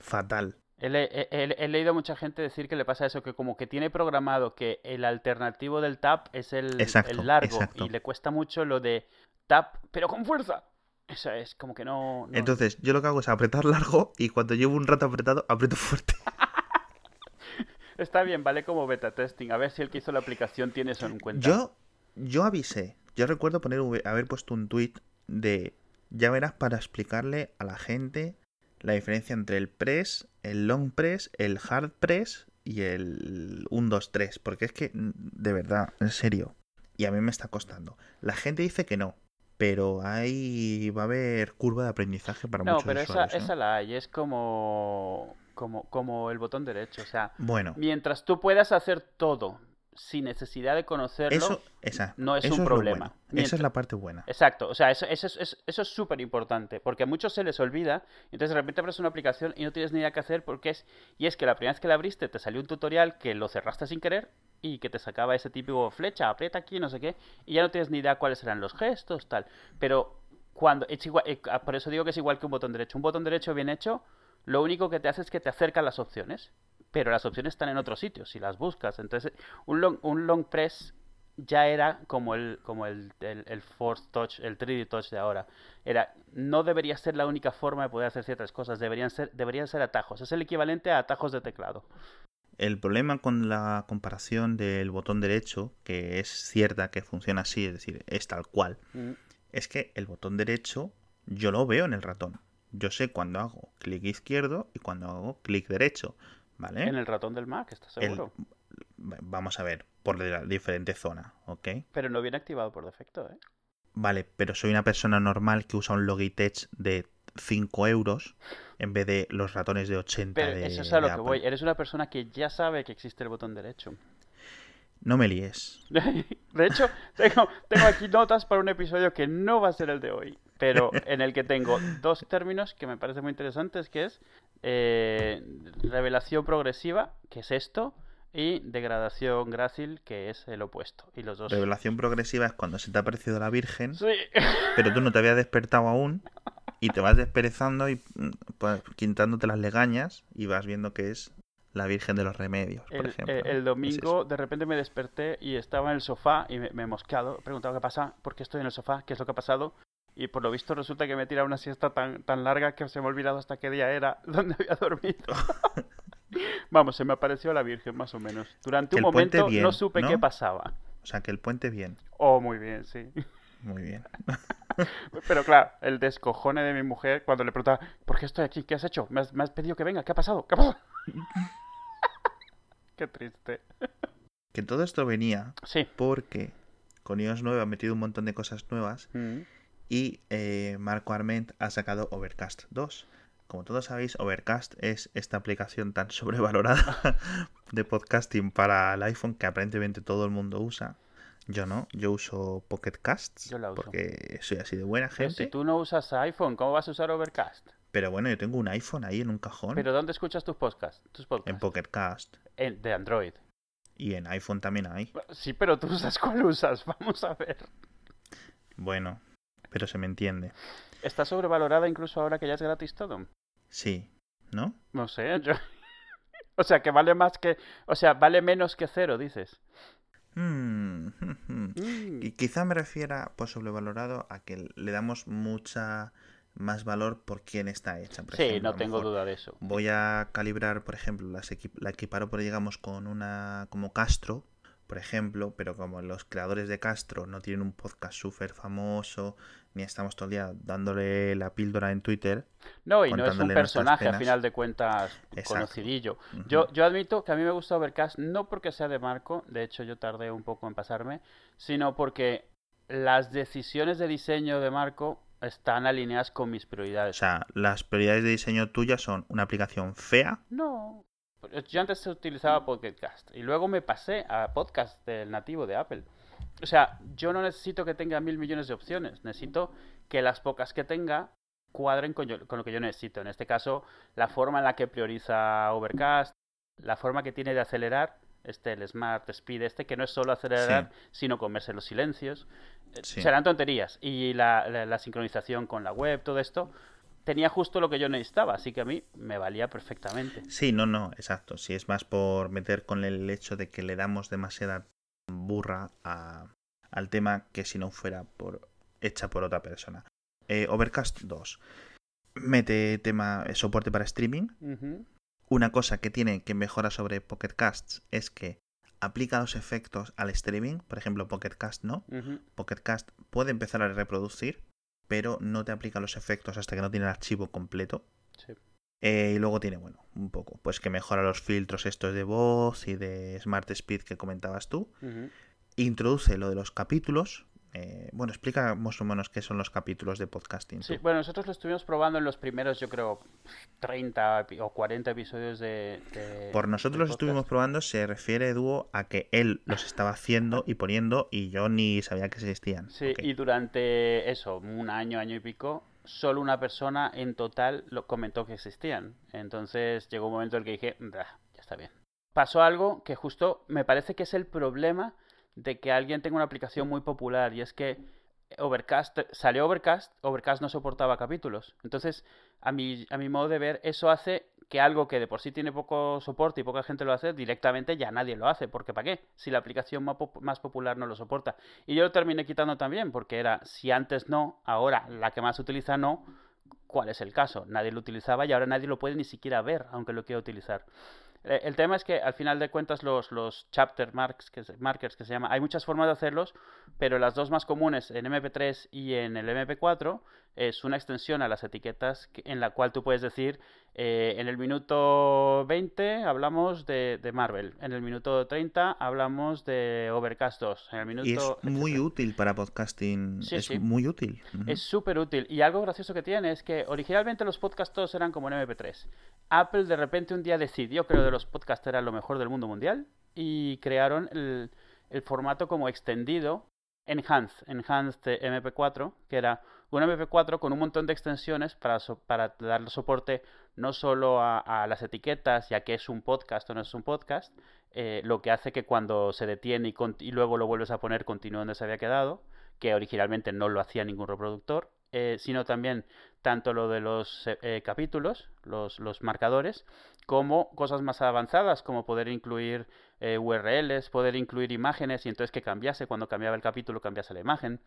Speaker 2: Fatal.
Speaker 1: He, le- he- he- he leído a mucha gente decir que le pasa eso, que como que tiene programado que el alternativo del tap es el,
Speaker 2: Exacto,
Speaker 1: el largo
Speaker 2: exacto.
Speaker 1: y le cuesta mucho lo de tap, pero con fuerza. Eso es como que no... no-
Speaker 2: Entonces, yo lo que hago es apretar largo y cuando llevo un rato apretado, aprieto fuerte. [laughs]
Speaker 1: Está bien, vale como beta testing. A ver si el que hizo la aplicación tiene eso en cuenta.
Speaker 2: Yo, yo avisé. Yo recuerdo poner, haber puesto un tweet de. Ya verás para explicarle a la gente la diferencia entre el press, el long press, el hard press y el 1, 2, 3. Porque es que, de verdad, en serio. Y a mí me está costando. La gente dice que no. Pero ahí va a haber curva de aprendizaje para
Speaker 1: No,
Speaker 2: muchos
Speaker 1: pero esa,
Speaker 2: usuarios. ¿no?
Speaker 1: esa la hay. Es como, como, como el botón derecho. O sea,
Speaker 2: Bueno,
Speaker 1: mientras tú puedas hacer todo sin necesidad de conocerlo,
Speaker 2: eso, esa,
Speaker 1: no es
Speaker 2: eso
Speaker 1: un problema.
Speaker 2: bueno. Esa
Speaker 1: Mientras-
Speaker 2: es la parte buena.
Speaker 1: Exacto, o sea, eso, eso, es- eso, es súper importante, porque a muchos se les olvida, entonces de repente abres una aplicación y no tienes ni idea qué hacer, porque es, y es que la primera vez que la abriste te salió un tutorial que lo cerraste sin querer y que te sacaba ese típico flecha, aprieta aquí, no sé qué, y ya no tienes ni idea cuáles eran los gestos, tal. Pero cuando, es igual, eh, por eso digo que es igual que un botón derecho. Un botón derecho bien hecho, lo único que te hace es que te acerca las opciones, pero las opciones están en otro sitio, si las buscas. Entonces, un long, un long press ya era como el como el, el, el Force Touch, el 3D Touch de ahora. Era, no debería ser la única forma de poder hacer ciertas cosas, deberían ser, deberían ser atajos. Es el equivalente a atajos de teclado.
Speaker 2: El problema con la comparación del botón derecho, que es cierta que funciona así, es decir, es tal cual,
Speaker 1: Mm.
Speaker 2: es que el botón derecho yo lo veo en el ratón. Yo sé cuando hago clic izquierdo y cuando hago clic derecho, ¿vale?
Speaker 1: En el ratón del Mac, ¿estás.
Speaker 2: El-
Speaker 1: seguro?
Speaker 2: Vamos a ver, por la diferente zona, ¿ok?
Speaker 1: Pero no viene activado por defecto, ¿eh?
Speaker 2: Vale, pero soy una persona normal que usa un Logitech de 5 euros en vez de los ratones de 80
Speaker 1: Pero
Speaker 2: de,
Speaker 1: eso es a lo que
Speaker 2: Apple.
Speaker 1: voy. Eres una persona que ya sabe que existe el botón derecho.
Speaker 2: No me líes. [laughs]
Speaker 1: De hecho, tengo, tengo aquí notas para un episodio que no va a ser el de hoy, pero [laughs] en el que tengo dos términos que me parecen muy interesantes, que es eh, revelación progresiva, que es esto, y degradación grácil, que es el opuesto. Y los dos...
Speaker 2: Revelación progresiva es cuando se te ha aparecido la Virgen,
Speaker 1: Sí.
Speaker 2: pero tú no te habías despertado aún y te vas desperezando y mm, pues, quitándote las legañas y vas viendo que es la Virgen de los Remedios, por
Speaker 1: El,
Speaker 2: ejemplo.
Speaker 1: el- domingo de repente me desperté y estaba en el sofá y me, me he mosqueado. He preguntado qué pasa, por qué estoy en el sofá, qué es lo que ha pasado. Y por lo visto resulta que me he tirado una siesta tan, tan larga que se me ha olvidado hasta qué día era, [laughs] dónde había dormido. [laughs] Vamos, se me apareció la Virgen más o menos. Durante
Speaker 2: Que
Speaker 1: un momento
Speaker 2: bien,
Speaker 1: no supe
Speaker 2: ¿no?
Speaker 1: qué pasaba.
Speaker 2: O sea, que el puente bien.
Speaker 1: Oh, muy bien, sí.
Speaker 2: Muy bien. [laughs]
Speaker 1: Pero claro, el descojone de mi mujer cuando le preguntaba, ¿por qué estoy aquí? ¿Qué has hecho? ¿Me has, me has pedido que venga? ¿Qué ha pasado? ¿Qué ha pasado? qué triste.
Speaker 2: Que todo esto venía
Speaker 1: Sí.
Speaker 2: porque con iOS 9 ha metido un montón de cosas nuevas
Speaker 1: Mm.
Speaker 2: Y eh, Marco Arment ha sacado Overcast 2. Como todos sabéis, Overcast es esta aplicación tan [laughs] sobrevalorada de podcasting para el iPhone que aparentemente todo el mundo usa. Yo no, yo uso Pocket Casts
Speaker 1: Yo la uso.
Speaker 2: porque soy así de buena
Speaker 1: Pero
Speaker 2: gente.
Speaker 1: si tú no usas iPhone, ¿cómo vas a usar Overcast?
Speaker 2: Pero bueno, yo tengo un iPhone ahí en un cajón,
Speaker 1: ¿Pero dónde escuchas tus podcasts? Tus
Speaker 2: en
Speaker 1: podcasts?
Speaker 2: Pocket Cast
Speaker 1: En- de Android.
Speaker 2: y en iPhone también hay.
Speaker 1: Sí, pero tú usas cuál usas. [laughs] Vamos a ver.
Speaker 2: Bueno, pero se me entiende.
Speaker 1: ¿Está sobrevalorada incluso ahora que ya es gratis todo?
Speaker 2: Sí, ¿no?
Speaker 1: No sé, yo... [laughs] O sea, que vale más que... O sea, vale menos que cero, dices.
Speaker 2: Mm, [laughs]
Speaker 1: Mm.
Speaker 2: Y quizá me refiera por sobrevalorado a que le damos mucha más valor por quién está hecha. Por
Speaker 1: Sí,
Speaker 2: ejemplo,
Speaker 1: no tengo duda de eso.
Speaker 2: Voy a calibrar, por ejemplo, las la equiparo, por, digamos, con una como Castro, por ejemplo, pero como los creadores de Castro no tienen un podcast súper famoso, ni estamos todo el día dándole la píldora en Twitter.
Speaker 1: No, y no es un personaje, a final de cuentas,
Speaker 2: Exacto.
Speaker 1: conocidillo. Yo, yo admito que a mí me gusta Overcast, no porque sea de Marco, de hecho yo tardé un poco en pasarme, sino porque las decisiones de diseño de Marco están alineadas con mis
Speaker 2: O
Speaker 1: prioridades.
Speaker 2: sea, las prioridades de diseño tuyas son una aplicación fea,
Speaker 1: No. Yo antes utilizaba Podcast y luego me pasé a podcast del nativo de Apple. O sea, yo no necesito que tenga mil millones de opciones. Necesito que las pocas que tenga cuadren con, yo- con lo que yo necesito. En este caso, la forma en la que prioriza Overcast, la forma que tiene de acelerar. este, el Smart Speed este, que no es solo acelerar, sino comerse los silencios. Eh,
Speaker 2: Sí.
Speaker 1: Serán tonterías. Y la, la- la sincronización con la web, todo esto, tenía justo lo que yo necesitaba, así que a mí me valía perfectamente.
Speaker 2: Sí, no, no, exacto. Si es más por meter con el hecho de que le damos demasiada burra a- al tema que si no fuera por hecha por otra persona. Eh, Overcast 2. Mete tema eh, soporte para streaming. Una cosa que tiene que mejora sobre Pocket Casts es que aplica los efectos al streaming. Por ejemplo, Pocket Cast no.
Speaker 1: Ujú.
Speaker 2: Pocket Cast puede empezar a reproducir, pero no te aplica los efectos hasta que no tiene el archivo completo.
Speaker 1: Sí.
Speaker 2: Eh, y luego tiene, bueno, un poco, pues que mejora los filtros estos de voz y de Smart Speed que comentabas tú. Introduce lo de los capítulos. Eh, bueno, explica más o menos qué son los capítulos de podcasting.
Speaker 1: Sí, bueno, nosotros lo estuvimos probando en los primeros, yo creo, 30 epi- o 40 episodios de... de-
Speaker 2: Por nosotros los estuvimos probando, se refiere Dúo a que él los estaba haciendo y poniendo y yo ni sabía que existían.
Speaker 1: Sí, y durante eso, un año, año y pico, solo una persona en total lo comentó que existían. Entonces llegó un momento en el que dije, "Bah, ya está bien. Pasó algo que justo me parece que es el problema de que alguien tenga una aplicación muy popular y es que Overcast salió Overcast, Overcast no soportaba capítulos. Entonces, a mi, a mi modo de ver, eso hace que algo que de por sí tiene poco soporte y poca gente lo hace, directamente ya nadie lo hace. Porque ¿para qué? Si la aplicación más, más popular no lo soporta. Y yo lo terminé quitando también, porque era, si antes no, ahora la que más utiliza no, ¿cuál es el caso? Nadie lo utilizaba y ahora nadie lo puede ni siquiera ver, aunque lo quiera utilizar. Eh, El tema es que al final de cuentas los, los chapter marks, que se- markers que se llama, hay muchas formas de hacerlos, pero las dos más comunes en MP3 y en el MP4 es una extensión a las etiquetas que- en la cual tú puedes decir eh, en el minuto 20 hablamos de, de Marvel, en el minuto 30 hablamos de Overcast 2, en el minuto...
Speaker 2: Y es muy útil para podcasting.
Speaker 1: Sí,
Speaker 2: es
Speaker 1: sí.
Speaker 2: muy útil.
Speaker 1: Es súper útil. Y algo gracioso que tiene es que originalmente los podcasts todos eran como en MP3. Apple de repente un día decidió que lo de los podcasts era lo mejor del mundo mundial y crearon el, el formato como extendido, Enhanced, Enhanced MP4, que era un MP4 con un montón de extensiones para, so- para darle soporte no solo a, las etiquetas, ya que es un podcast o no es un podcast, eh, lo que hace que cuando se detiene y, luego lo vuelves a poner continúe donde se había quedado, que originalmente no lo hacía ningún reproductor, eh, sino también tanto lo de los eh, capítulos, los, los marcadores, como cosas más avanzadas, como poder incluir URLs, poder incluir imágenes y entonces que cambiase cuando cambiaba el capítulo, cambiase la imagen.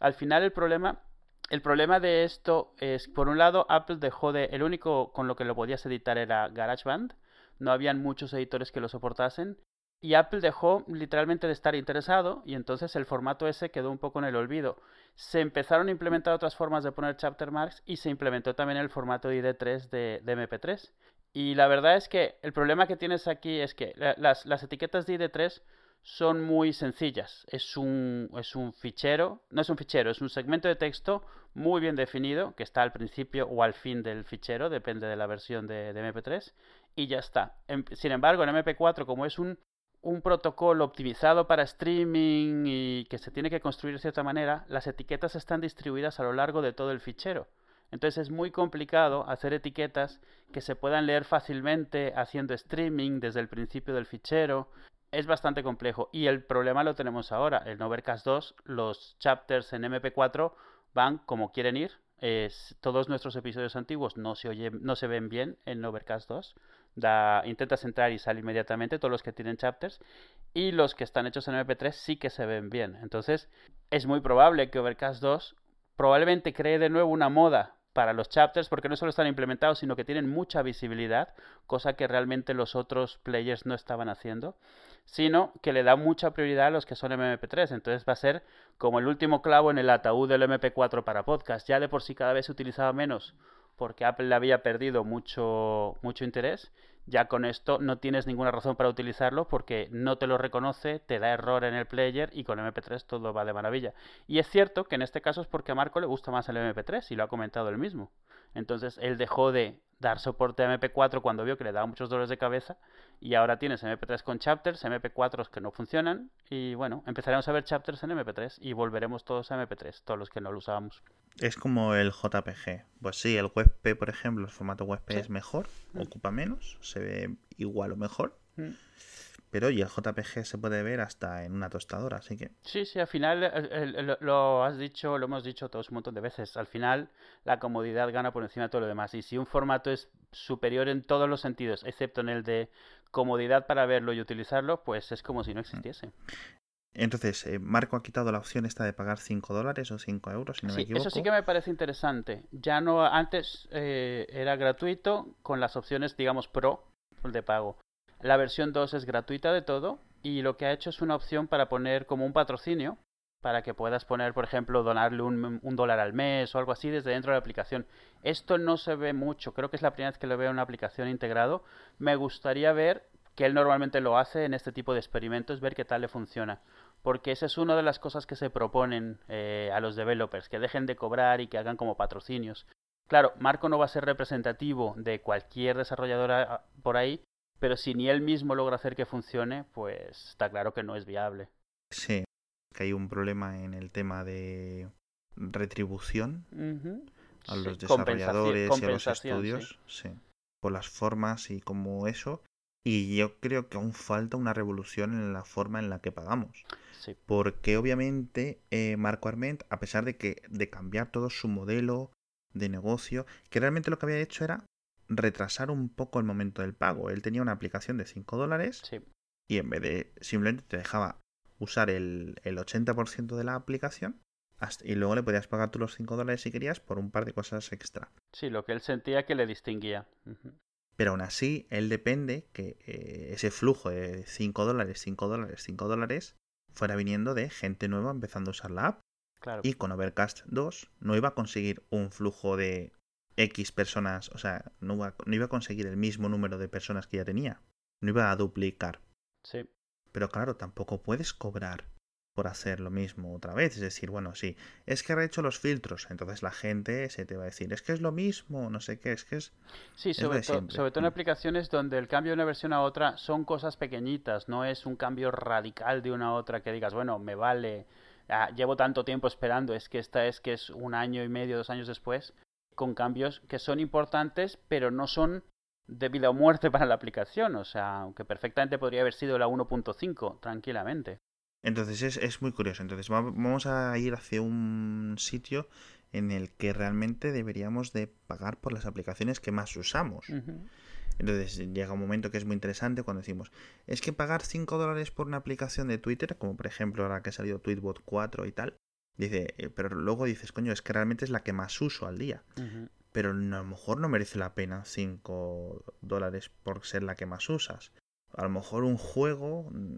Speaker 1: Al final el problema... El problema de esto es, por un lado, Apple dejó de... El único con lo que lo podías editar era GarageBand. No habían muchos editores que lo soportasen. Y Apple dejó literalmente de estar interesado y entonces el formato ese quedó un poco en el olvido. Se empezaron a implementar otras formas de poner chapter marks y se implementó también el formato ID3 de, de MP3. Y la verdad es que el problema que tienes aquí es que la- las, las etiquetas de ID3 son muy sencillas. Es un, es un fichero, no es un fichero, es un segmento de texto muy bien definido que está al principio o al fin del fichero, depende de la versión de, de MP3, y ya está. En- sin embargo, en MP4, como es un, un protocolo optimizado para streaming y que se tiene que construir de cierta manera, las etiquetas están distribuidas a lo largo de todo el fichero. Entonces es muy complicado hacer etiquetas que se puedan leer fácilmente haciendo streaming desde el principio del fichero. Es bastante complejo y el problema lo tenemos ahora. En Overcast 2 los chapters en MP4 van como quieren ir. Todos nuestros episodios antiguos no se, oyen, no se ven bien en Overcast 2. Da, intentas entrar y sale inmediatamente todos los que tienen chapters y los que están hechos en MP3 sí que se ven bien. Entonces es muy probable que Overcast 2 probablemente cree de nuevo una moda para los chapters porque no solo están implementados sino que tienen mucha visibilidad, cosa que realmente los otros players no estaban haciendo, sino que le da mucha prioridad a los que son MP3, entonces va a ser como el último clavo en el ataúd del MP4 para podcast, ya de por sí cada vez se utilizaba menos porque Apple le había perdido mucho mucho interés, ya con esto no tienes ninguna razón para utilizarlo porque no te lo reconoce, te da error en el player y con MP3 todo va de maravilla. Y es cierto que en este caso es porque a Marco le gusta más el MP3 y lo ha comentado él mismo. Entonces él dejó de dar soporte a MP4 cuando vio que le daba muchos dolores de cabeza y ahora tienes MP3 con chapters, MP4s que no funcionan y bueno, empezaremos a ver chapters en MP3 y volveremos todos a MP3, todos los que no lo usábamos.
Speaker 2: Es como el JPG. Pues sí, el WebP, por ejemplo, el formato WebP
Speaker 1: Sí.
Speaker 2: es mejor,
Speaker 1: Mm.
Speaker 2: ocupa menos, se ve igual o mejor.
Speaker 1: Mm.
Speaker 2: Pero y el JPG se puede ver hasta en una tostadora, así que...
Speaker 1: Sí, sí, al final el- lo has dicho, lo hemos dicho todos un montón de veces. Al final la comodidad gana por encima de todo lo demás. Y si un formato es superior en todos los sentidos, excepto en el de comodidad para verlo y utilizarlo, pues es como si no existiese.
Speaker 2: Entonces, eh, Marco ha quitado la opción esta de pagar 5 dólares o 5 euros, si no me
Speaker 1: Sí,
Speaker 2: equivoco.
Speaker 1: eso sí que me parece interesante. Ya no, antes eh, era gratuito con las opciones, digamos, pro de pago. La versión 2 es gratuita de todo y lo que ha hecho es una opción para poner como un patrocinio para que puedas poner, por ejemplo, donarle un, un dólar al mes o algo así desde dentro de la aplicación. Esto no se ve mucho, creo que es la primera vez que lo veo en una aplicación integrado. Me gustaría ver que él normalmente lo hace en este tipo de experimentos, ver qué tal le funciona. Porque esa es una de las cosas que se proponen eh, a los developers, que dejen de cobrar y que hagan como patrocinios. Claro, Marco no va a ser representativo de cualquier desarrolladora ah, por ahí, pero si ni él mismo logra hacer que funcione, pues está claro que no es viable.
Speaker 2: Sí, que hay un problema en el tema de retribución a los
Speaker 1: Sí, compensación-
Speaker 2: desarrolladores y a los
Speaker 1: compensación, sí.
Speaker 2: estudios, sí. por las formas y como eso. Y yo creo que aún falta una revolución en la forma en la que pagamos.
Speaker 1: Sí.
Speaker 2: Porque obviamente eh, Marco Arment, a pesar de que de cambiar todo su modelo de negocio, que realmente lo que había hecho era retrasar un poco el momento del pago. Él tenía una aplicación de 5 dólares
Speaker 1: Sí.
Speaker 2: y en vez de simplemente te dejaba usar el, el 80% de la aplicación hasta- y luego le podías pagar tú los 5 dólares si querías por un par de cosas extra.
Speaker 1: Sí, lo que él sentía que le distinguía.
Speaker 2: Pero aún así, él depende que eh, ese flujo de 5 dólares, 5 dólares, 5 dólares fuera viniendo de gente nueva empezando a usar la app.
Speaker 1: Claro.
Speaker 2: Y con Overcast 2 no iba a conseguir un flujo de X personas, o sea, no iba, no iba a conseguir el mismo número de personas que ya tenía. No iba a duplicar.
Speaker 1: Sí.
Speaker 2: Pero claro, tampoco puedes cobrar por hacer lo mismo otra vez. Es decir, bueno, sí, es que ha hecho los filtros. Entonces la gente se te va a decir, es que es lo mismo, no sé qué, es que es...
Speaker 1: Sí, sobre, to- sobre todo en
Speaker 2: Mm.
Speaker 1: aplicaciones donde el cambio de una versión a otra son cosas pequeñitas, no es un cambio radical de una a otra que digas, bueno, me vale, ah, llevo tanto tiempo esperando, es que esta es que es un año y medio, dos años después, con cambios que son importantes, pero no son de vida o muerte [laughs] para la aplicación, o sea, aunque perfectamente podría haber sido la 1.5, tranquilamente.
Speaker 2: Entonces es, es muy curioso. Entonces va- vamos a ir hacia un sitio en el que realmente deberíamos de pagar por las aplicaciones que más usamos. Entonces llega un momento que es muy interesante cuando decimos, es que pagar 5 dólares por una aplicación de Twitter, como por ejemplo ahora que ha salido Tweetbot 4 y tal, dice, eh, pero luego dices, coño, es que realmente es la que más uso al día. Pero a lo mejor no merece la pena 5 dólares por ser la que más usas. A lo mejor un juego mm,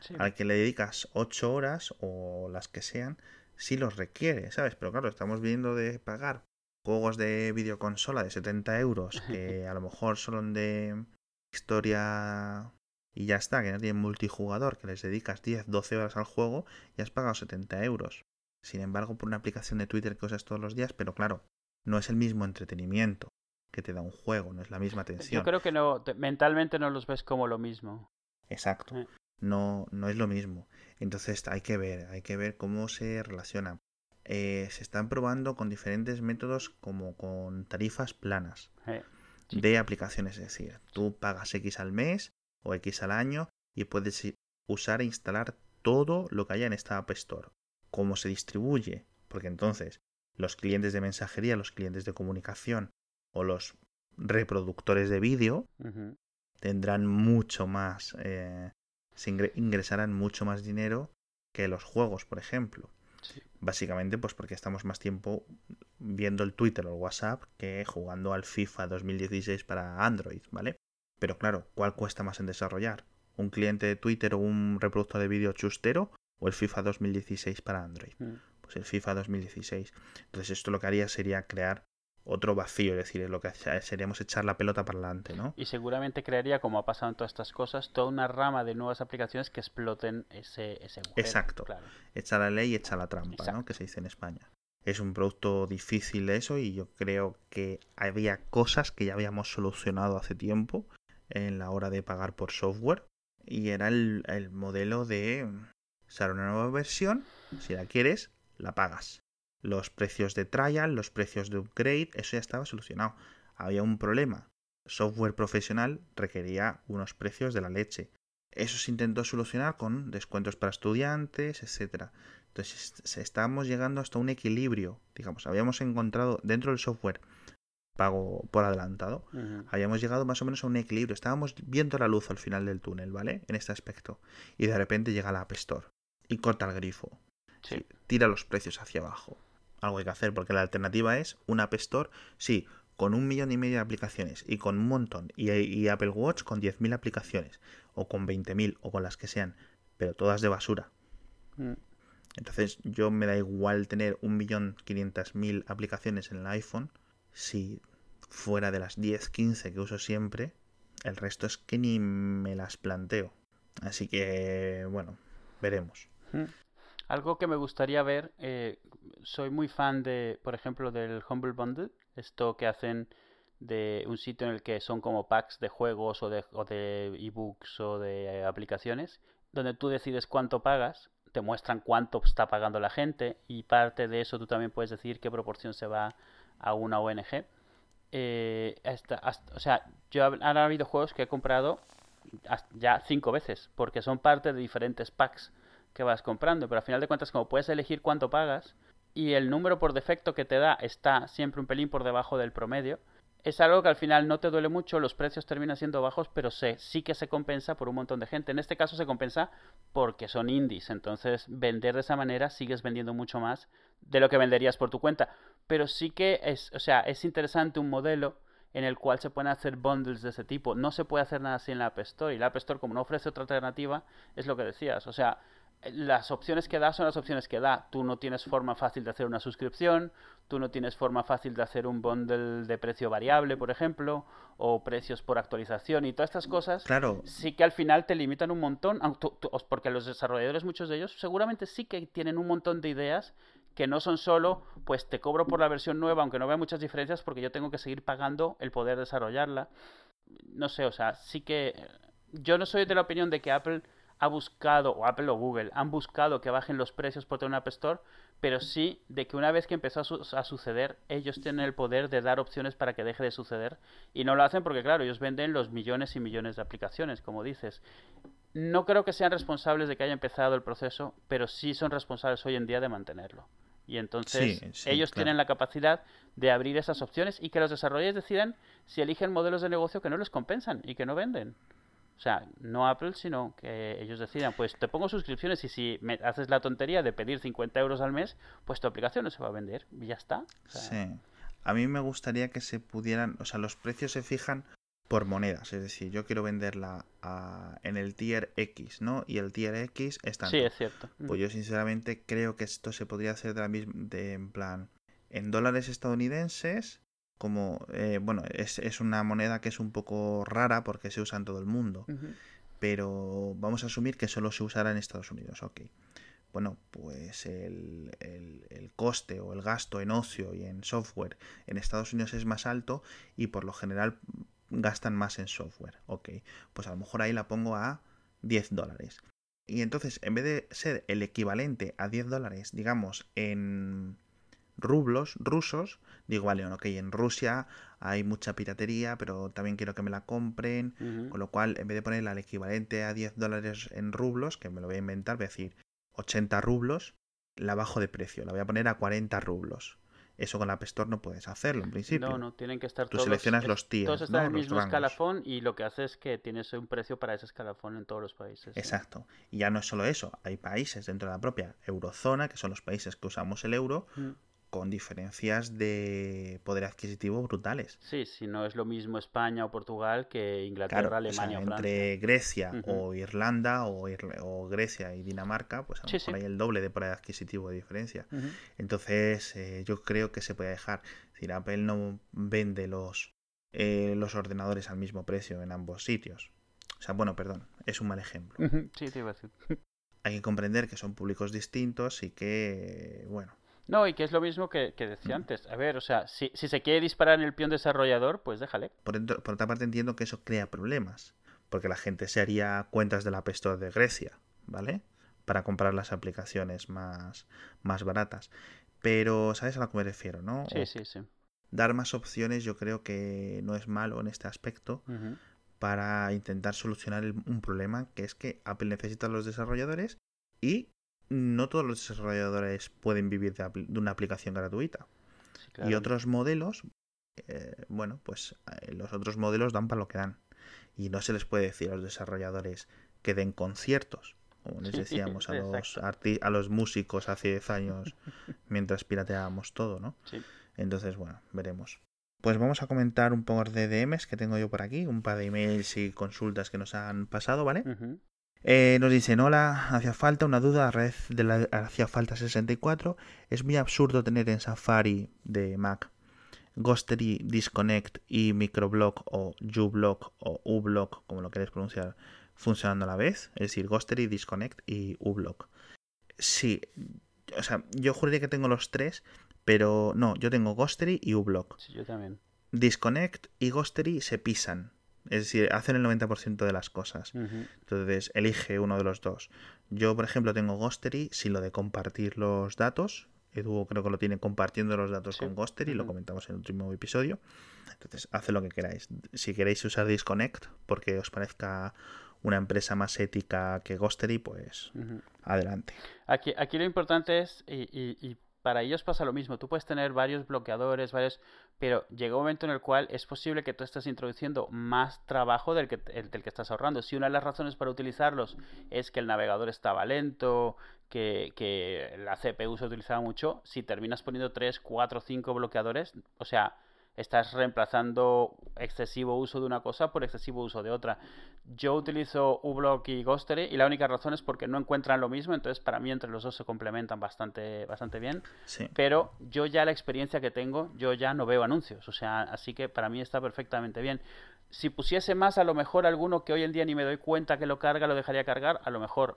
Speaker 1: Sí.
Speaker 2: al que le dedicas 8 horas o las que sean, sí los requiere, ¿sabes? Pero claro, estamos viendo de pagar juegos de videoconsola de 70 euros que a lo mejor son de historia y ya está, que no tienen multijugador, que les dedicas 10, 12 horas al juego y has pagado 70 euros. Sin embargo, por una aplicación de Twitter que usas todos los días, pero claro, no es el mismo entretenimiento que te da un juego, no es la misma atención.
Speaker 1: Yo creo que no, te- mentalmente no los ves como lo mismo.
Speaker 2: Exacto.
Speaker 1: Eh.
Speaker 2: No, no es lo mismo. Entonces hay que ver, hay que ver cómo se relaciona. Eh, se están probando con diferentes métodos como con tarifas planas
Speaker 1: Eh, Sí.
Speaker 2: de aplicaciones. Es decir, tú pagas X al mes o X al año y puedes usar e instalar todo lo que haya en esta App Store. ¿Cómo se distribuye? Porque entonces los clientes de mensajería, los clientes de comunicación o los reproductores de vídeo tendrán mucho más, eh, se ingre- ingresarán mucho más dinero que los juegos, por ejemplo.
Speaker 1: Sí.
Speaker 2: Básicamente, pues porque estamos más tiempo viendo el Twitter o el WhatsApp que jugando al FIFA 2016 para Android, ¿vale? Pero claro, ¿cuál cuesta más en desarrollar? ¿Un cliente de Twitter o un reproductor de vídeo chustero o el FIFA 2016 para Android?
Speaker 1: Mm.
Speaker 2: Pues el FIFA 2016. Entonces esto lo que haría sería crear otro vacío, es decir, lo que seríamos echar la pelota para adelante, ¿no?
Speaker 1: Y seguramente crearía, como ha pasado en todas estas cosas, toda una rama de nuevas aplicaciones que exploten ese, ese agujero.
Speaker 2: Exacto.
Speaker 1: Claro.
Speaker 2: echa la ley y echa la trampa, ¿no? Que se dice en España. Es un producto difícil eso y yo creo que había cosas que ya habíamos solucionado hace tiempo en la hora de pagar por software y era el, el modelo de sale una nueva versión, si la quieres, la pagas. Los precios de trial, los precios de upgrade, eso ya estaba solucionado. Había un problema. Software profesional requería unos precios de la leche. Eso se intentó solucionar con descuentos para estudiantes, etcétera. Entonces estábamos llegando hasta un equilibrio, digamos, habíamos encontrado dentro del software pago por adelantado, habíamos llegado más o menos a un equilibrio, estábamos viendo la luz al final del túnel, ¿vale? En este aspecto. Y de repente llega la App Store y corta el grifo. Tira los precios hacia abajo. Algo hay que hacer porque la alternativa es una App Store, sí, con un millón y medio de aplicaciones y con un montón, y, Apple Watch con 10.000 aplicaciones, o con 20.000, o con las que sean, pero todas de basura. Mm. Entonces yo me da igual tener un millón quinientas mil aplicaciones en el iPhone si fuera de las 10, 15 que uso siempre, el resto es que ni me las planteo. Así que, bueno, veremos.
Speaker 1: Algo que me gustaría ver, eh, soy muy fan de, por ejemplo, del Humble Bundle, esto que hacen de un sitio en el que son como packs de juegos o de, ebooks o de aplicaciones, donde tú decides cuánto pagas, te muestran cuánto está pagando la gente y parte de eso tú también puedes decir qué proporción se va a una ONG. Eh, o sea, yo han habido juegos que he comprado ya cinco veces, porque son parte de diferentes packs que vas comprando, pero al final de cuentas como puedes elegir cuánto pagas y el número por defecto que te da está siempre un pelín por debajo del promedio, es algo que al final no te duele mucho, los precios terminan siendo bajos, pero sí que se compensa por un montón de gente. En este caso se compensa porque son indies, entonces vender de esa manera sigues vendiendo mucho más de lo que venderías por tu cuenta. Pero sí que es, o sea, es interesante un modelo en el cual se pueden hacer bundles de ese tipo. No se puede hacer nada así en la App Store y la App Store como no ofrece otra alternativa, es lo que decías, o sea, las opciones que da son las opciones que da. Tú no tienes forma fácil de hacer una suscripción, tú no tienes forma fácil de hacer un bundle de precio variable, por ejemplo, o precios por actualización y todas estas cosas.
Speaker 2: Claro.
Speaker 1: Sí que al final te limitan un montón, porque los desarrolladores, muchos de ellos, seguramente sí que tienen un montón de ideas que no son solo, pues te cobro por la versión nueva, aunque no vea muchas diferencias, porque yo tengo que seguir pagando el poder desarrollarla. No sé, o sea, sí que yo no soy de la opinión de que Apple ha buscado, o Apple o Google, han buscado que bajen los precios por tener una App Store, pero sí de que una vez que empezó a, suceder, ellos tienen el poder de dar opciones para que deje de suceder. Y no lo hacen porque, claro, ellos venden los millones y millones de aplicaciones, como dices. No creo que sean responsables de que haya empezado el proceso, pero sí son responsables hoy en día de mantenerlo. Y entonces ellos tienen la capacidad de abrir esas opciones y que los desarrolladores decidan si eligen modelos de negocio que no les compensan y que no venden. O sea, no Apple, sino que ellos decidan, pues te pongo suscripciones y si me haces la tontería de pedir 50 euros al mes, pues tu aplicación no se va a vender y ya está.
Speaker 2: sí. A mí me gustaría que se pudieran, o sea, los precios se fijan por monedas, es decir, yo quiero venderla en el tier X, ¿no? Y el tier X está.
Speaker 1: Sí, es cierto.
Speaker 2: Pues yo sinceramente creo que esto se podría hacer de la misma, de, en plan, en dólares estadounidenses como, eh, bueno, es, es, una moneda que es un poco rara porque se usa en todo el mundo, pero vamos a asumir que solo se usará en Estados Unidos, ok. Bueno, pues el, el, coste o el gasto en ocio y en software en Estados Unidos es más alto y por lo general gastan más en software, ok. Pues a lo mejor ahí la pongo a 10 dólares. Y entonces, en vez de ser el equivalente a 10 dólares, digamos, en rublos rusos, digo, vale, ok, en Rusia hay mucha piratería, pero también quiero que me la compren, con lo cual, en vez de ponerla al equivalente a 10 dólares en rublos, que me lo voy a inventar, voy a decir 80 rublos, la bajo de precio, la voy a poner a 40 rublos. Eso con la App Store no puedes hacerlo en principio.
Speaker 1: No, no, tienen que estar
Speaker 2: Tú seleccionas los tiers,
Speaker 1: Todos están en el mismo escalafón y lo que hace es que tienes un precio para ese escalafón en todos los países.
Speaker 2: Exacto. Y ya no es solo eso, hay países dentro de la propia eurozona, que son los países que usamos el euro, mm con diferencias de poder adquisitivo brutales.
Speaker 1: Sí, si no es lo mismo España o Portugal que Inglaterra, Alemania o,
Speaker 2: Francia. Entre Grecia o Irlanda o, Grecia y Dinamarca, pues a lo mejor hay el doble de poder adquisitivo de diferencia. Entonces, eh, yo creo que se puede dejar. Es decir, Apple no vende los, eh, los ordenadores al mismo precio en ambos sitios. O sea, bueno, perdón, es un mal ejemplo.
Speaker 1: Sí, te iba a decir.
Speaker 2: Hay que comprender que son públicos distintos y que, bueno,
Speaker 1: no, y que es lo mismo que, decía antes. A ver, o sea, si, se quiere disparar en el peón desarrollador, pues déjale.
Speaker 2: Por, otra parte entiendo que eso crea problemas, porque la gente se haría cuentas de la App de Grecia, ¿vale? Para comprar las aplicaciones más, más baratas. Pero, ¿sabes a lo que me refiero, no?
Speaker 1: Sí, sí, sí.
Speaker 2: Dar más opciones yo creo que no es malo en este aspecto, para intentar solucionar un problema que es que Apple necesita a los desarrolladores y no todos los desarrolladores pueden vivir de, una aplicación gratuita. Y otros modelos, eh, bueno, pues eh, los otros modelos dan para lo que dan. Y no se les puede decir a los desarrolladores que den conciertos, como les [laughs] decíamos a los, a los músicos hace 10 años [laughs] mientras pirateábamos todo, ¿no? Entonces, bueno, veremos. Pues vamos a comentar un poco de DMs que tengo yo por aquí, un par de emails y consultas que nos han pasado, ¿vale? Eh, nos dicen, hola, hacía falta una duda, red de la hacía falta 64. Es muy absurdo tener en Safari de Mac Ghostery, Disconnect y Microblock o uBlock o uBlock, como lo queréis pronunciar, funcionando a la vez. Es decir, Ghostery, Disconnect y uBlock. Sí, o sea, yo juraría que tengo los tres, pero no, yo tengo Ghostery y uBlock.
Speaker 1: Sí, yo también.
Speaker 2: Disconnect y Ghostery se pisan. Es decir, hacen el 90% de las cosas. Entonces, elige uno de los dos. Yo, por ejemplo, tengo Ghostery sin lo de compartir los datos. Edu creo que lo tiene compartiendo los datos con Ghostery, lo comentamos en el último episodio. Entonces, hace lo que queráis. Si queréis usar Disconnect porque os parezca una empresa más ética que Ghostery, pues adelante.
Speaker 1: Aquí, aquí lo importante es, y para ellos pasa lo mismo. Tú puedes tener varios bloqueadores, varios, pero llega un momento en el cual es posible que tú estés introduciendo más trabajo del que, del que estás ahorrando. Si una de las razones para utilizarlos es que el navegador estaba lento, que, que la CPU se utilizaba mucho, si terminas poniendo 3, 4, 5 bloqueadores, o sea, estás reemplazando excesivo uso de una cosa por excesivo uso de otra. Yo utilizo uBlock y Ghostery y la única razón es porque no encuentran lo mismo, entonces para mí entre los dos se complementan bastante, bastante bien. Pero yo ya la experiencia que tengo, yo ya no veo anuncios, o sea, así que para mí está perfectamente bien. Si pusiese más, a lo mejor alguno que hoy en día ni me doy cuenta que lo carga, lo dejaría cargar, a lo mejor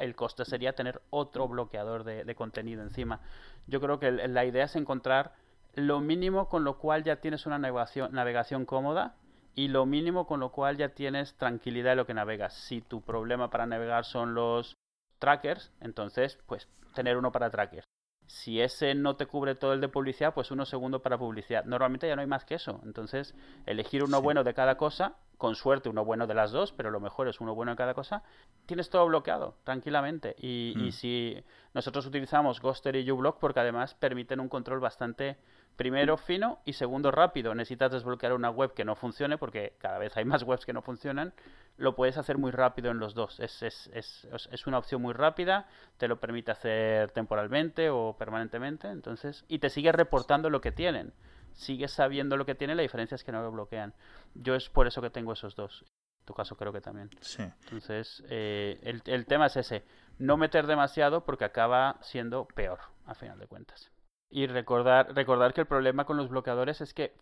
Speaker 1: el coste sería tener otro bloqueador de, de contenido encima. Yo creo que la idea es encontrar lo mínimo con lo cual ya tienes una navegación, navegación cómoda y lo mínimo con lo cual ya tienes tranquilidad en lo que navegas. Si tu problema para navegar son los trackers, entonces pues tener uno para trackers. Si ese no te cubre todo el de publicidad, pues uno segundo para publicidad. Normalmente ya no hay más que eso. Entonces, elegir uno bueno de cada cosa, con suerte uno bueno de las dos, pero lo mejor es uno bueno de cada cosa, tienes todo bloqueado tranquilamente. Y, y mm. si nosotros utilizamos Ghoster y uBlock porque además permiten un control bastante primero fino y segundo rápido. Necesitas desbloquear una web que no funcione porque cada vez hay más webs que no funcionan. Lo puedes hacer muy rápido en los dos. Es, es, es, es una opción muy rápida, te lo permite hacer temporalmente o permanentemente. Entonces, y te sigue reportando lo que tienen. Sigues sabiendo lo que tienen, la diferencia es que no lo bloquean. Yo es por eso que tengo esos dos. En tu caso creo que también.
Speaker 2: Sí.
Speaker 1: Entonces, eh, el, el tema es ese. No meter demasiado porque acaba siendo peor, a final de cuentas. Y recordar, recordar que el problema con los bloqueadores es que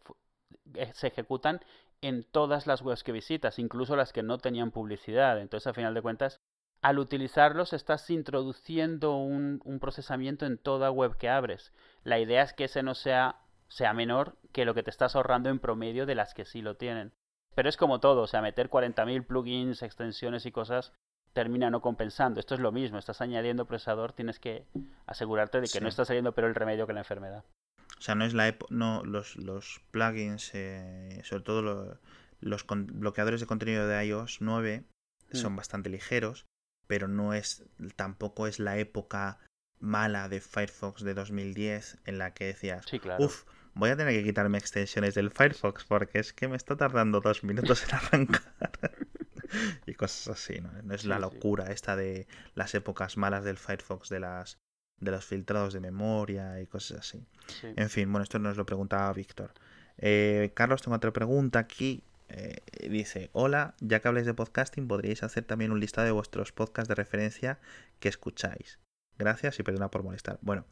Speaker 1: eh, se ejecutan en todas las webs que visitas, incluso las que no tenían publicidad. Entonces, a final de cuentas, al utilizarlos estás introduciendo un, un, procesamiento en toda web que abres. La idea es que ese no sea, sea menor que lo que te estás ahorrando en promedio de las que sí lo tienen. Pero es como todo, o sea, meter 40.000 plugins, extensiones y cosas termina no compensando. Esto es lo mismo, estás añadiendo procesador, tienes que asegurarte de que no está saliendo peor el remedio que la enfermedad.
Speaker 2: O sea, no es la no los, los plugins, eh, sobre todo los bloqueadores de contenido de iOS 9 mm. son bastante ligeros, pero no es tampoco es la época mala de Firefox de 2010 en la que decías,
Speaker 1: sí, claro.
Speaker 2: uff, voy a tener que quitarme extensiones del Firefox porque es que me está tardando dos minutos en [laughs] arrancar. [laughs] y cosas así, ¿no? No es la locura esta de las épocas malas del Firefox, de las de los filtrados de memoria y cosas así. En fin, bueno, esto nos lo preguntaba Víctor. Eh, Carlos, tengo otra pregunta aquí. Eh, dice, hola, ya que habláis de podcasting, podríais hacer también un listado de vuestros podcasts de referencia que escucháis. Gracias y perdona por molestar. Bueno,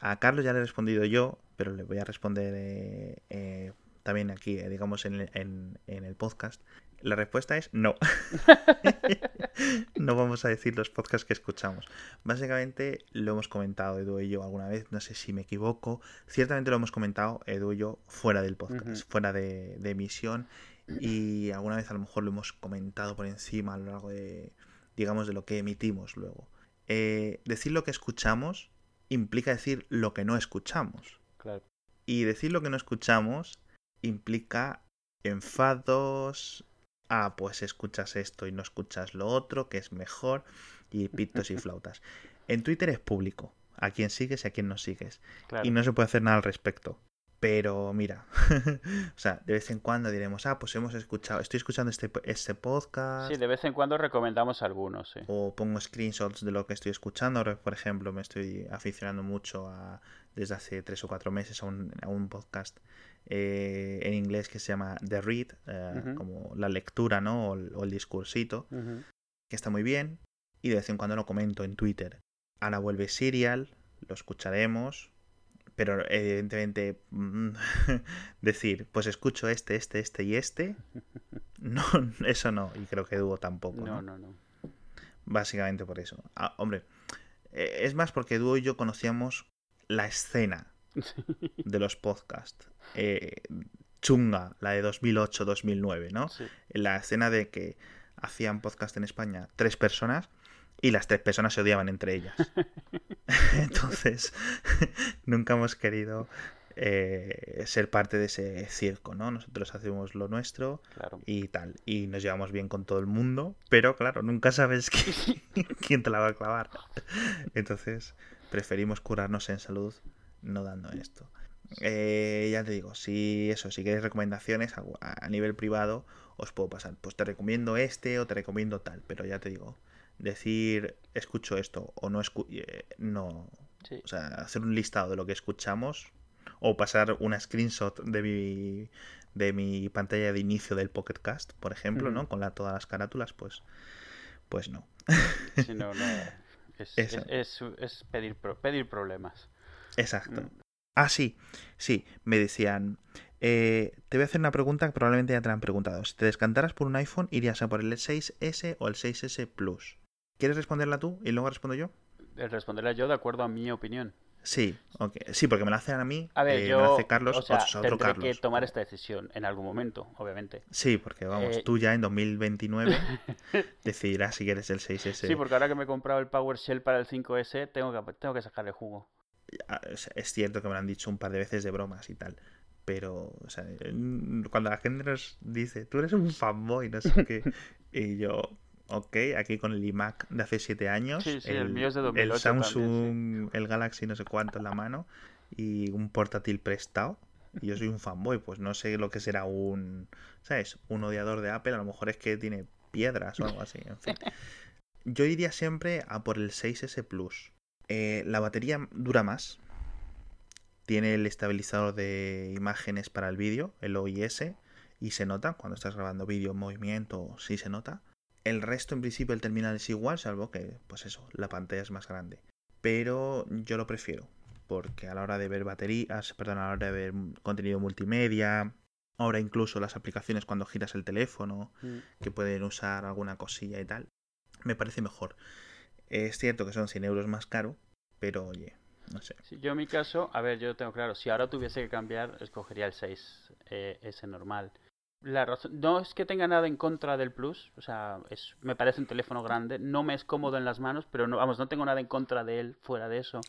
Speaker 2: a Carlos ya le he respondido yo, pero le voy a responder eh, también aquí, digamos, en, en, el podcast. La respuesta es no. [laughs] no vamos a decir los podcasts que escuchamos. Básicamente lo hemos comentado Edu y yo alguna vez, no sé si me equivoco. Ciertamente lo hemos comentado Edu y yo fuera del podcast, fuera de, emisión. Y alguna vez a lo mejor lo hemos comentado por encima a lo largo de, digamos, de lo que emitimos luego. Eh, decir lo que escuchamos implica decir lo que no escuchamos. Y decir lo que no escuchamos implica enfados, ah, pues escuchas esto y no escuchas lo otro, que es mejor, y pitos y flautas. [laughs] En Twitter es público, a quién sigues y a quién no sigues.
Speaker 1: Claro.
Speaker 2: Y no se puede hacer nada al respecto. Pero mira, [laughs] o sea, de vez en cuando diremos, ah, pues hemos escuchado, estoy escuchando este, este podcast.
Speaker 1: Sí, de vez en cuando recomendamos algunos, sí.
Speaker 2: O pongo screenshots de lo que estoy escuchando. Por ejemplo, me estoy aficionando mucho a, desde hace tres o cuatro meses a un, a un podcast eh, en inglés que se llama The Read, eh, como la lectura, ¿no? O el, o el discursito, que está muy bien. Y de vez en cuando lo comento en Twitter. Ahora vuelve Serial, lo escucharemos. Pero evidentemente mm, [laughs] decir, pues escucho este, este, este y este. [laughs] No, eso no. Y creo que Duo tampoco.
Speaker 1: No,
Speaker 2: ¿no?
Speaker 1: no, no.
Speaker 2: Básicamente por eso. Ah, hombre, eh, es más porque Duo y yo conocíamos la escena de los podcasts. Eh, chunga, la de 2008-2009, ¿no?
Speaker 1: Sí.
Speaker 2: La escena de que hacían podcast en España tres personas y las tres personas se odiaban entre ellas. [laughs] Entonces, [laughs] nunca hemos querido eh, ser parte de ese circo, ¿no? Nosotros hacemos lo nuestro
Speaker 1: Claro.
Speaker 2: y tal. Y nos llevamos bien con todo el mundo, pero claro, nunca sabes [laughs] qui- quién te la va a clavar. Entonces, preferimos curarnos en salud no dando esto. Eh, ya te digo, si eso, si queréis recomendaciones a, a nivel privado, os puedo pasar. Pues te recomiendo este o te recomiendo tal, pero ya te digo, decir escucho esto o no escu eh, no,
Speaker 1: Sí.
Speaker 2: o sea, hacer un listado de lo que escuchamos o pasar una screenshot de mi de mi pantalla de inicio del Pocket Cast, por ejemplo. ¿no? Con la, todas las carátulas, pues pues no.
Speaker 1: Sí, no, no. [laughs] Es, es, es- es pedir, pedir problemas.
Speaker 2: Exacto.
Speaker 1: Mm.
Speaker 2: Ah, sí, sí, me decían, eh, te voy a hacer una pregunta que probablemente ya te la han preguntado. Si te descantaras por un iPhone, irías a por el 6S o el 6S Plus. ¿Quieres responderla tú y luego respondo yo?
Speaker 1: El responderle yo de acuerdo a mi opinión.
Speaker 2: Sí, ok. Sí, porque me la hacen a mí,
Speaker 1: A ver,
Speaker 2: eh, me
Speaker 1: yo.
Speaker 2: la hace Carlos,
Speaker 1: o sea,
Speaker 2: o sea, otro
Speaker 1: tendré
Speaker 2: Carlos.
Speaker 1: que tomar esta decisión en algún momento, obviamente.
Speaker 2: Sí, porque vamos,
Speaker 1: Eh,
Speaker 2: tú ya en 2029 [laughs] decidirás si quieres el 6S.
Speaker 1: Sí, porque ahora que me he comprado el PowerShell para el 5S, tengo que, tengo que sacarle jugo.
Speaker 2: Es cierto que me lo han dicho un par de veces de bromas y tal. Pero, o sea, cuando la gente nos dice, tú eres un fanboy, no sé qué. [laughs] Y yo, ok, aquí con el iMac de hace 7 años.
Speaker 1: Sí, sí, el mío es de 2008
Speaker 2: El Samsung, el Galaxy no sé cuánto en la mano. Y un portátil prestado. Y yo soy un fanboy, pues no sé lo que será un, ¿sabes? Un odiador de Apple. A lo mejor es que tiene piedras o algo así, en fin. [laughs] Yo iría siempre a por el 6S Plus. Eh, la batería dura más. Tiene el estabilizador de imágenes para el vídeo, el OIS, y se nota cuando estás grabando vídeo en movimiento, sí se nota. El resto, en principio, el terminal es igual, salvo que, pues eso, la pantalla es más grande. Pero yo lo prefiero, porque a la hora de ver baterías, perdón, a la hora de ver contenido multimedia, ahora incluso las aplicaciones cuando giras el teléfono,
Speaker 1: Mm.
Speaker 2: que pueden usar alguna cosilla y tal, me parece mejor. Es cierto que son 100 euros más caro, pero oye, no sé.
Speaker 1: Yo en mi caso, a ver, yo tengo claro, si ahora tuviese que cambiar, escogería el 6, eh, ese normal. La razón, no es que tenga nada en contra del Plus, o sea, es, me parece un teléfono grande, no me es cómodo en las manos, pero no, vamos, no tengo nada en contra de él fuera de eso.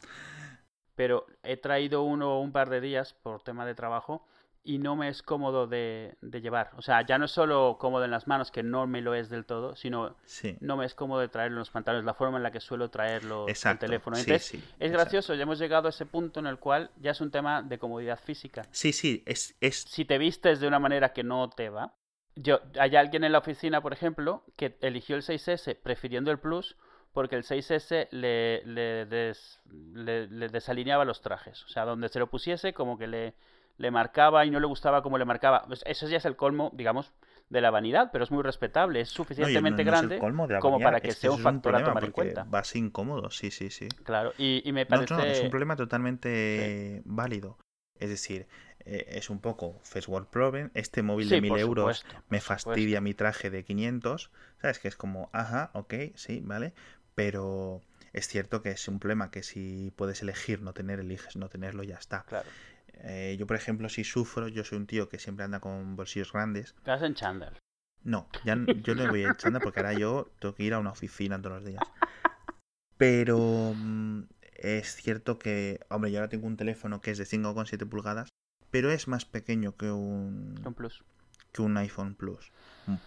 Speaker 1: Pero he traído uno un par de días por tema de trabajo y no me es cómodo de, de llevar. O sea, ya no es solo cómodo en las manos, que no me lo es del todo, sino
Speaker 2: Sí,
Speaker 1: no me es cómodo de traerlo en los pantalones, la forma en la que suelo traerlo el teléfono. Entonces,
Speaker 2: sí,
Speaker 1: es
Speaker 2: exacto.
Speaker 1: gracioso, ya hemos llegado a ese punto en el cual ya es un tema de comodidad física.
Speaker 2: Sí, sí, es, es
Speaker 1: Si te vistes de una manera que no te va, yo hay alguien en la oficina, por ejemplo, que eligió el 6S prefiriendo el Plus porque el 6S le, le, des- le- le desalineaba los trajes. O sea, donde se lo pusiese, como que le, le marcaba y no le gustaba como le marcaba. Pues eso ya es el colmo, digamos, de la vanidad, pero es muy respetable. Es suficientemente
Speaker 2: no- no
Speaker 1: grande
Speaker 2: colmo de la
Speaker 1: como para que
Speaker 2: es
Speaker 1: sea un factor a tomar en cuenta.
Speaker 2: Va a ser incómodo, sí, sí, sí.
Speaker 1: Claro, y, y me parece...
Speaker 2: no, es un problema totalmente válido. Es decir, eh, es un poco first world problem. Este móvil
Speaker 1: Sí,
Speaker 2: de 1000
Speaker 1: por
Speaker 2: euros
Speaker 1: supuesto,
Speaker 2: me fastidia mi traje de 500. ¿Sabes? Que es como, ajá, ok, sí, vale. Pero es cierto que es un problema que si puedes elegir no tener, eliges no tenerlo, ya está.
Speaker 1: Claro.
Speaker 2: Eh, yo, por ejemplo, si sufro, yo soy un tío que siempre anda con bolsillos grandes.
Speaker 1: Te vas en chándal.
Speaker 2: No, ya yo no voy a chándal porque ahora yo tengo que ir a una oficina todos los días. Pero mm, es cierto que, hombre, yo ahora tengo un teléfono que es de 5,7 pulgadas, pero es más pequeño que un
Speaker 1: Un plus.
Speaker 2: que un iPhone Plus.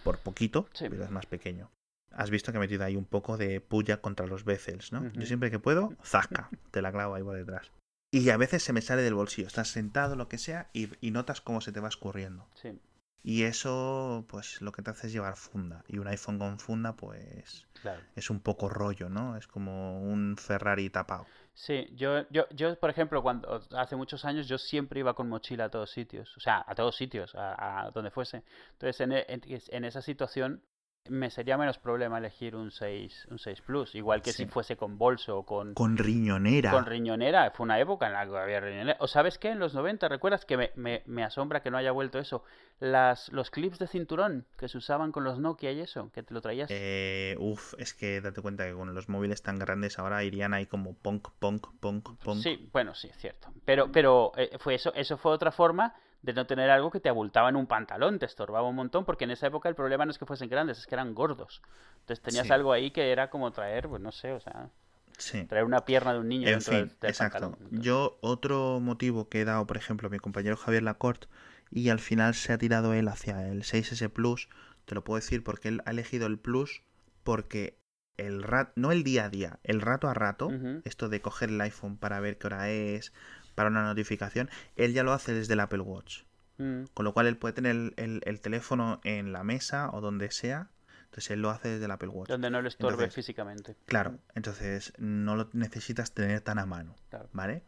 Speaker 2: Por poquito,
Speaker 1: Sí.
Speaker 2: pero es más pequeño. Has visto que he metido ahí un poco de puya contra los bezels, ¿no? Yo siempre que puedo, zasca, te la clavo ahí por detrás. Y a veces se me sale del bolsillo. Estás sentado, lo que sea, y, y notas cómo se te va escurriendo.
Speaker 1: Sí,
Speaker 2: Y eso, pues lo que te hace es llevar funda. Y un iPhone con funda, pues
Speaker 1: claro.
Speaker 2: es un poco rollo, ¿no? Es como un Ferrari tapado.
Speaker 1: Sí, yo, yo, yo, por ejemplo, cuando hace muchos años yo siempre iba con mochila a todos sitios, o sea, a todos sitios, a, a donde fuese. Entonces, en, en, en esa situación me sería menos problema elegir un 6, un 6 Plus, igual que
Speaker 2: Sí.
Speaker 1: si fuese con bolso o con,
Speaker 2: Con riñonera.
Speaker 1: con riñonera. Fue una época en la que había riñonera. ¿O sabes qué? En los 90, ¿recuerdas que me, me, me asombra que no haya vuelto eso? Las, los clips de cinturón que se usaban con los Nokia y eso, que te lo traías.
Speaker 2: Eh, uf, es que date cuenta que con los móviles tan grandes ahora irían ahí como punk, punk, punk, punk.
Speaker 1: Sí, bueno, sí, es cierto. Pero, pero eh, fue eso, eso fue otra forma de no tener algo que te abultaba en un pantalón, te estorbaba un montón, porque en esa época el problema no es que fuesen grandes, es que eran gordos. Entonces tenías
Speaker 2: Sí.
Speaker 1: algo ahí que era como traer, pues no sé, o sea,
Speaker 2: Sí.
Speaker 1: traer una pierna de un niño
Speaker 2: En
Speaker 1: dentro
Speaker 2: fin,
Speaker 1: del, del
Speaker 2: exacto.
Speaker 1: pantalón.
Speaker 2: Yo, otro motivo que he dado, por ejemplo, a mi compañero Javier Lacorte, y al final se ha tirado él hacia el 6S Plus, te lo puedo decir porque él ha elegido el Plus porque el rat, no el día a día, el rato a rato, esto de coger el iPhone para ver qué hora es, para una notificación, él ya lo hace desde el Apple Watch.
Speaker 1: Mm,
Speaker 2: Con lo cual él puede tener el, el- el teléfono en la mesa o donde sea. Entonces él lo hace desde el Apple Watch.
Speaker 1: donde no le estorbe
Speaker 2: Entonces,
Speaker 1: físicamente.
Speaker 2: Claro, entonces no lo necesitas tener tan a mano,
Speaker 1: Claro.
Speaker 2: ¿vale?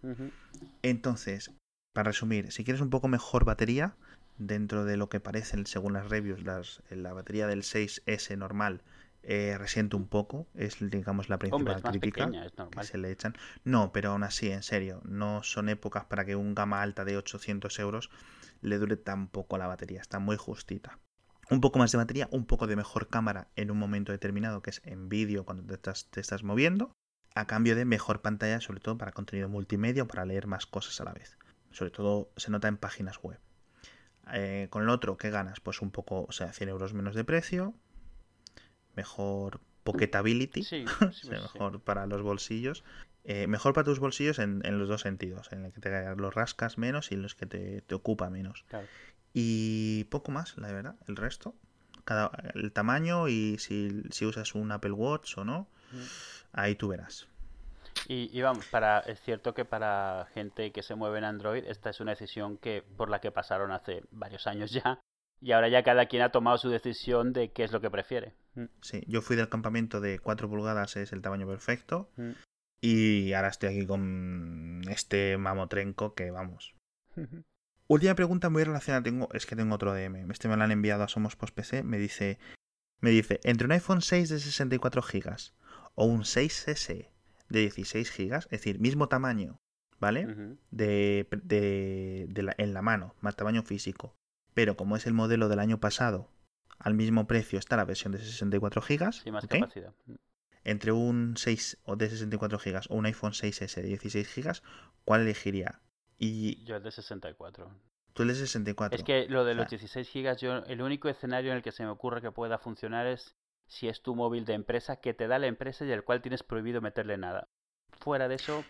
Speaker 2: Entonces, para resumir, si quieres un poco mejor batería, dentro de lo que parecen según las reviews, las, la batería del 6S normal eh, resiente un poco, es digamos la principal crítica
Speaker 1: pequeña,
Speaker 2: que se le echan. No, pero aún así, en serio, no son épocas para que un gama alta de 800 euros le dure tan poco la batería, está muy justita. Un poco más de batería, un poco de mejor cámara en un momento determinado, que es en vídeo cuando te estás, te estás moviendo, a cambio de mejor pantalla, sobre todo para contenido multimedia o para leer más cosas a la vez. Sobre todo se nota en páginas web. Eh, con el otro, ¿qué ganas? Pues un poco, o sea, 100 euros menos de precio, mejor pocketability,
Speaker 1: Sí, [laughs] sí, pues sí.
Speaker 2: mejor para los bolsillos. Eh, mejor para tus bolsillos en, en los dos sentidos, en el que te los rascas menos y en los que te, te ocupa menos.
Speaker 1: Claro.
Speaker 2: Y poco más, la verdad, el resto. Cada, el tamaño y si, si usas un Apple Watch o no,
Speaker 1: Mm.
Speaker 2: ahí tú verás.
Speaker 1: Y, y vamos, para, es cierto que para gente que se mueve en Android, esta es una decisión que por la que pasaron hace varios años ya. Y ahora ya cada quien ha tomado su decisión de qué es lo que prefiere. Mm,
Speaker 2: Sí, yo fui del campamento de 4 pulgadas, es el tamaño perfecto.
Speaker 1: mm.
Speaker 2: Y ahora estoy aquí con este mamotrenco que vamos. [laughs] Última pregunta muy relacionada. Tengo, es que tengo otro DM. Este me lo han enviado a Somos Post PC. Me dice, me dice, entre un iPhone 6 de 64 GB o un 6S de 16 GB, es decir, mismo tamaño, ¿vale? De, de- de la- en la mano, más tamaño físico. Pero como es el modelo del año pasado, al mismo precio está la versión de 64 GB.
Speaker 1: Sí, más
Speaker 2: ¿ok?
Speaker 1: capacidad.
Speaker 2: Entre un 6 o de 64 GB o un iPhone 6S de 16 GB, ¿cuál elegiría? Y
Speaker 1: Yo el de 64.
Speaker 2: tú el de 64.
Speaker 1: Es que lo de los
Speaker 2: O sea,
Speaker 1: 16 gigas, yo el único escenario en el que se me ocurre que pueda funcionar es si es tu móvil de empresa que te da la empresa y al cual tienes prohibido meterle nada. Fuera de eso,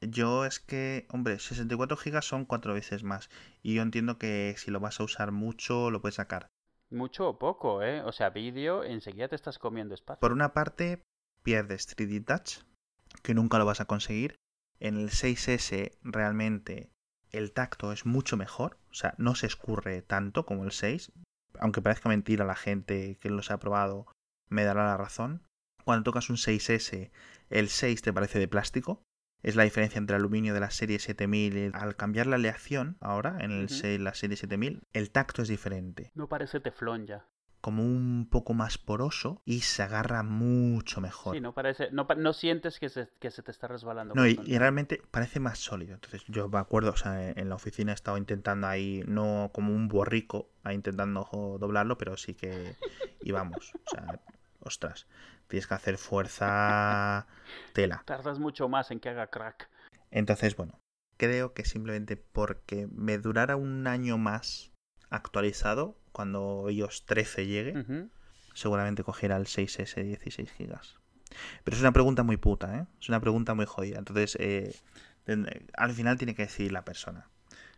Speaker 2: Yo es que, hombre, 64 GB son cuatro veces más. Y yo entiendo que si lo vas a usar mucho, lo puedes sacar.
Speaker 1: Mucho o poco, ¿eh? O sea, vídeo, enseguida te estás comiendo espacio.
Speaker 2: Por una parte, pierdes 3D Touch, que nunca lo vas a conseguir. En el 6S realmente el tacto es mucho mejor, o sea, no se escurre tanto como el 6. Aunque parezca mentira, la gente que los ha probado me dará la razón. Cuando tocas un 6S, el 6 te parece de plástico. Es la diferencia entre aluminio de la serie 7000 y al cambiar la aleación ahora en el la serie 7000, el tacto es diferente
Speaker 1: No parece teflón ya.
Speaker 2: como un poco más poroso y se agarra mucho mejor.
Speaker 1: Sí, no parece, no, sientes que se, que se te está resbalando.
Speaker 2: No, y, realmente parece más sólido. Entonces yo me acuerdo, o sea, en la oficina he estado intentando ahí, no como un borrico, intentando doblarlo, pero sí que [laughs] íbamos. O sea, ostras, tienes que hacer fuerza [laughs] tela.
Speaker 1: Tardas mucho más en que haga crack.
Speaker 2: Entonces, bueno, creo que simplemente porque me durara un año más actualizado, cuando iOS 13 llegue, seguramente cogiera el 6S 16 GB. Pero es una pregunta muy puta, ¿eh? Es una pregunta muy jodida. Entonces, eh, ten- al final tiene que decidir la persona.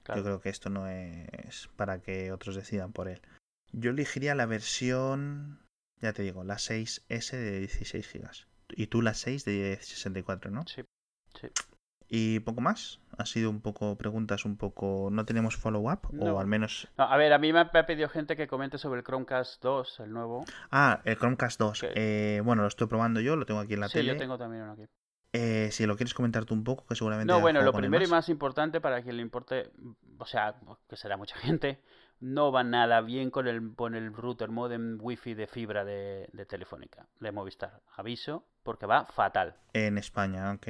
Speaker 1: Claro.
Speaker 2: Yo creo que esto no es para que otros decidan por él. Yo elegiría la versión, ya te digo, la 6S de 16 GB. Y tú la 6 de 64, ¿no?
Speaker 1: Sí. Sí.
Speaker 2: ¿Y poco más? Ha sido un poco preguntas, un poco... ¿No tenemos follow-up?
Speaker 1: No.
Speaker 2: O al menos...
Speaker 1: No, a ver, a mí me ha pedido gente que comente sobre el Chromecast 2, el nuevo.
Speaker 2: Ah, el Chromecast 2.
Speaker 1: ¿Qué?
Speaker 2: Eh, bueno, lo estoy probando yo, lo tengo aquí en la
Speaker 1: sí,
Speaker 2: tele.
Speaker 1: yo tengo también uno aquí.
Speaker 2: Eh, si lo quieres comentar tú un poco, que seguramente...
Speaker 1: No, bueno, lo primero y más importante para quien le importe, o sea, que será mucha [laughs] gente, no va nada bien con el, con el router modem wifi de fibra de, de Telefónica, de Movistar. Aviso, porque va fatal.
Speaker 2: En España, ok.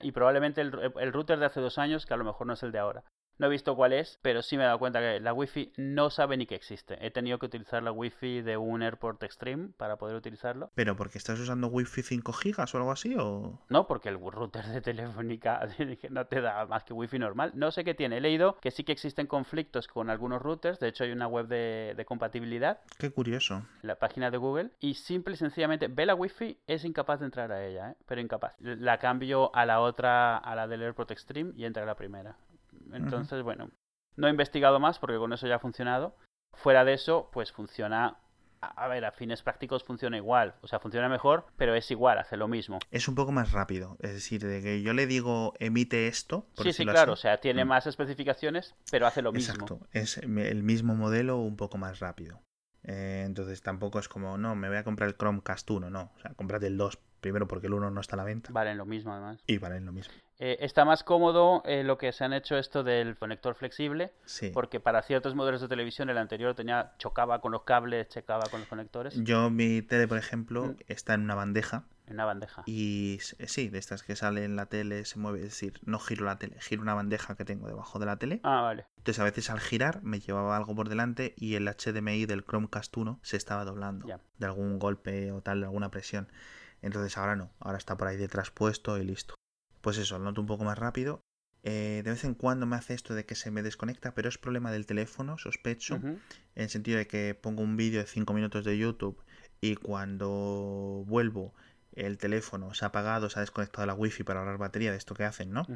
Speaker 1: Y probablemente el, el router de hace dos años, que a lo mejor no es el de ahora. No he visto cuál es, pero sí me he dado cuenta que la wifi no sabe ni que existe. He tenido que utilizar la wifi de un Airport Extreme para poder utilizarlo.
Speaker 2: ¿Pero porque estás usando Wi-Fi 5 gigas o algo así? ¿O...?
Speaker 1: No, porque el router de Telefónica [laughs] no te da más que wifi normal. No sé qué tiene. He leído que sí que existen conflictos con algunos routers. De hecho, hay una web de, de compatibilidad,
Speaker 2: Qué curioso.
Speaker 1: la página de Google, y simple y sencillamente ve la wifi, es incapaz de entrar a ella, ¿eh? pero incapaz. La cambio a la otra, a la del AirPort Extreme, y entra a la primera. Entonces, bueno, no he investigado más porque con eso ya ha funcionado. Fuera de eso, pues funciona. A ver, a fines prácticos funciona igual. O sea, funciona mejor, pero es igual, hace lo mismo.
Speaker 2: Es un poco más rápido. Es decir, de que yo le digo emite esto. por
Speaker 1: Sí, sí, claro. O sea, tiene
Speaker 2: Mm.
Speaker 1: más especificaciones, pero hace lo mismo.
Speaker 2: Exacto. Es el mismo modelo un poco más rápido. Eh, entonces tampoco es como, no, me voy a comprar el Chromecast 1, no. O sea, cómprate el 2 primero porque el 1 no está a la venta.
Speaker 1: Valen lo mismo, además.
Speaker 2: Y valen lo mismo.
Speaker 1: Eh, está más cómodo eh, lo que se han hecho esto del conector flexible,
Speaker 2: Sí.
Speaker 1: porque para ciertos modelos de televisión el anterior tenía chocaba con los cables, chocaba con los conectores
Speaker 2: Yo, mi tele, por ejemplo,
Speaker 1: Mm.
Speaker 2: está en una bandeja.
Speaker 1: En una bandeja.
Speaker 2: Y s- sí, de estas que sale en la tele, se mueve. Es decir, no giro la tele, giro una bandeja que tengo debajo de la tele.
Speaker 1: Ah, vale.
Speaker 2: Entonces a veces al girar me llevaba algo por delante y el HDMI del Chromecast 1 se estaba doblando de algún golpe o tal, de alguna presión. Entonces ahora no, ahora está por ahí detrás puesto y listo. Pues eso, lo noto un poco más rápido. Eh, de vez en cuando me hace esto de que se me desconecta, pero es problema del teléfono, sospecho, en el sentido de que pongo un vídeo de 5 minutos de YouTube y cuando vuelvo el teléfono se ha apagado, se ha desconectado la wifi para ahorrar batería de esto que hacen, ¿no?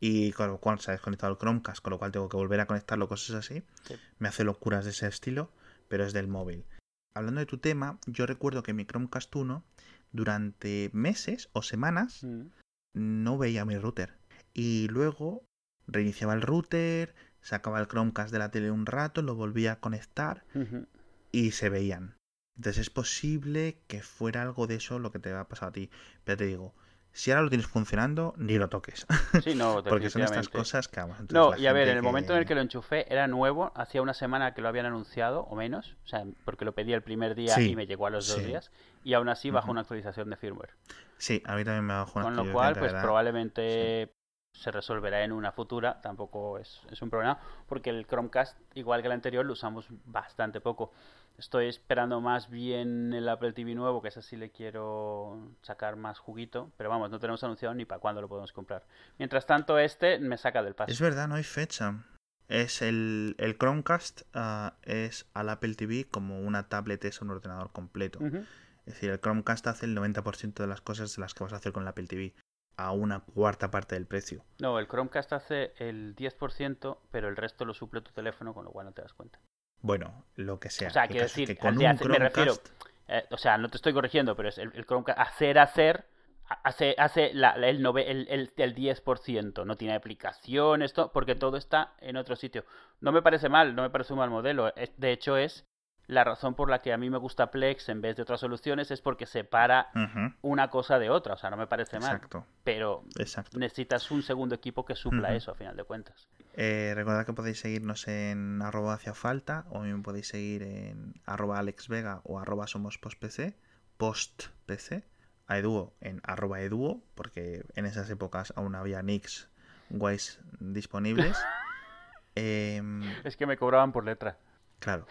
Speaker 2: Y con lo cual se ha desconectado el Chromecast, con lo cual tengo que volver a conectarlo, cosas así.
Speaker 1: Sí.
Speaker 2: Me hace locuras de ese estilo, pero es del móvil. Hablando de tu tema, yo recuerdo que mi Chromecast 1 durante meses o semanas
Speaker 1: Mm.
Speaker 2: no veía mi router. Y luego reiniciaba el router, sacaba el Chromecast de la tele un rato, lo volvía a conectar y se veían. Entonces es posible que fuera algo de eso lo que te ha pasado a ti. Pero te digo, si ahora lo tienes funcionando, ni lo toques. [laughs]
Speaker 1: Sí, no, [laughs]
Speaker 2: Porque son estas cosas que vamos.
Speaker 1: No, y a ver, en el momento en el que lo enchufé era nuevo, hacía una semana que lo habían anunciado o menos, o sea, porque lo pedí el primer día
Speaker 2: Sí,
Speaker 1: y me llegó a los dos
Speaker 2: sí.
Speaker 1: días, y aún así bajó una actualización de firmware.
Speaker 2: Sí, a mí también me bajó una
Speaker 1: Con lo
Speaker 2: actualización
Speaker 1: cual, pues probablemente se resolverá en una futura, tampoco es, es un problema, porque el Chromecast, igual que el anterior, lo usamos bastante poco. Estoy esperando más bien el Apple TV nuevo, que ese sí le quiero sacar más juguito, pero vamos, no tenemos anunciado ni para cuándo lo podemos comprar. Mientras tanto, este me saca del paso.
Speaker 2: Es verdad, no hay fecha. Es el, el Chromecast ah, es al Apple TV como una tablet es un ordenador completo. Es decir, el Chromecast hace el 90% de las cosas de las que vas a hacer con el Apple TV a una cuarta parte del precio.
Speaker 1: No, el Chromecast hace el 10%, pero el resto lo suple tu teléfono, con lo cual no te das cuenta.
Speaker 2: Bueno, lo que sea.
Speaker 1: O sea, quiero decir,
Speaker 2: que con un
Speaker 1: hacer- me refiero-
Speaker 2: Chromecast-
Speaker 1: Eh, o sea, no te estoy corrigiendo, pero es el, el Chromecast hacer, hacer, hace, hace la- la- el, nove- el, el, el 10%. No tiene aplicación, esto, porque todo está en otro sitio. No me parece mal, no me parece un mal modelo. Es- de hecho, es la razón por la que a mí me gusta Plex en vez de otras soluciones, es porque separa una cosa de otra. O sea, no me parece mal.
Speaker 2: Exacto,
Speaker 1: Pero
Speaker 2: exacto.
Speaker 1: necesitas un segundo equipo que supla eso, a final de cuentas.
Speaker 2: Eh, recordad que podéis seguirnos en arroba hacia falta o me podéis seguir en arroba alexvega o arroba somos postpc, postpc, a Eduo en arroba eduo, porque en esas épocas aún había nicks guays disponibles. [laughs] Em,
Speaker 1: Es que me cobraban por letra.
Speaker 2: claro.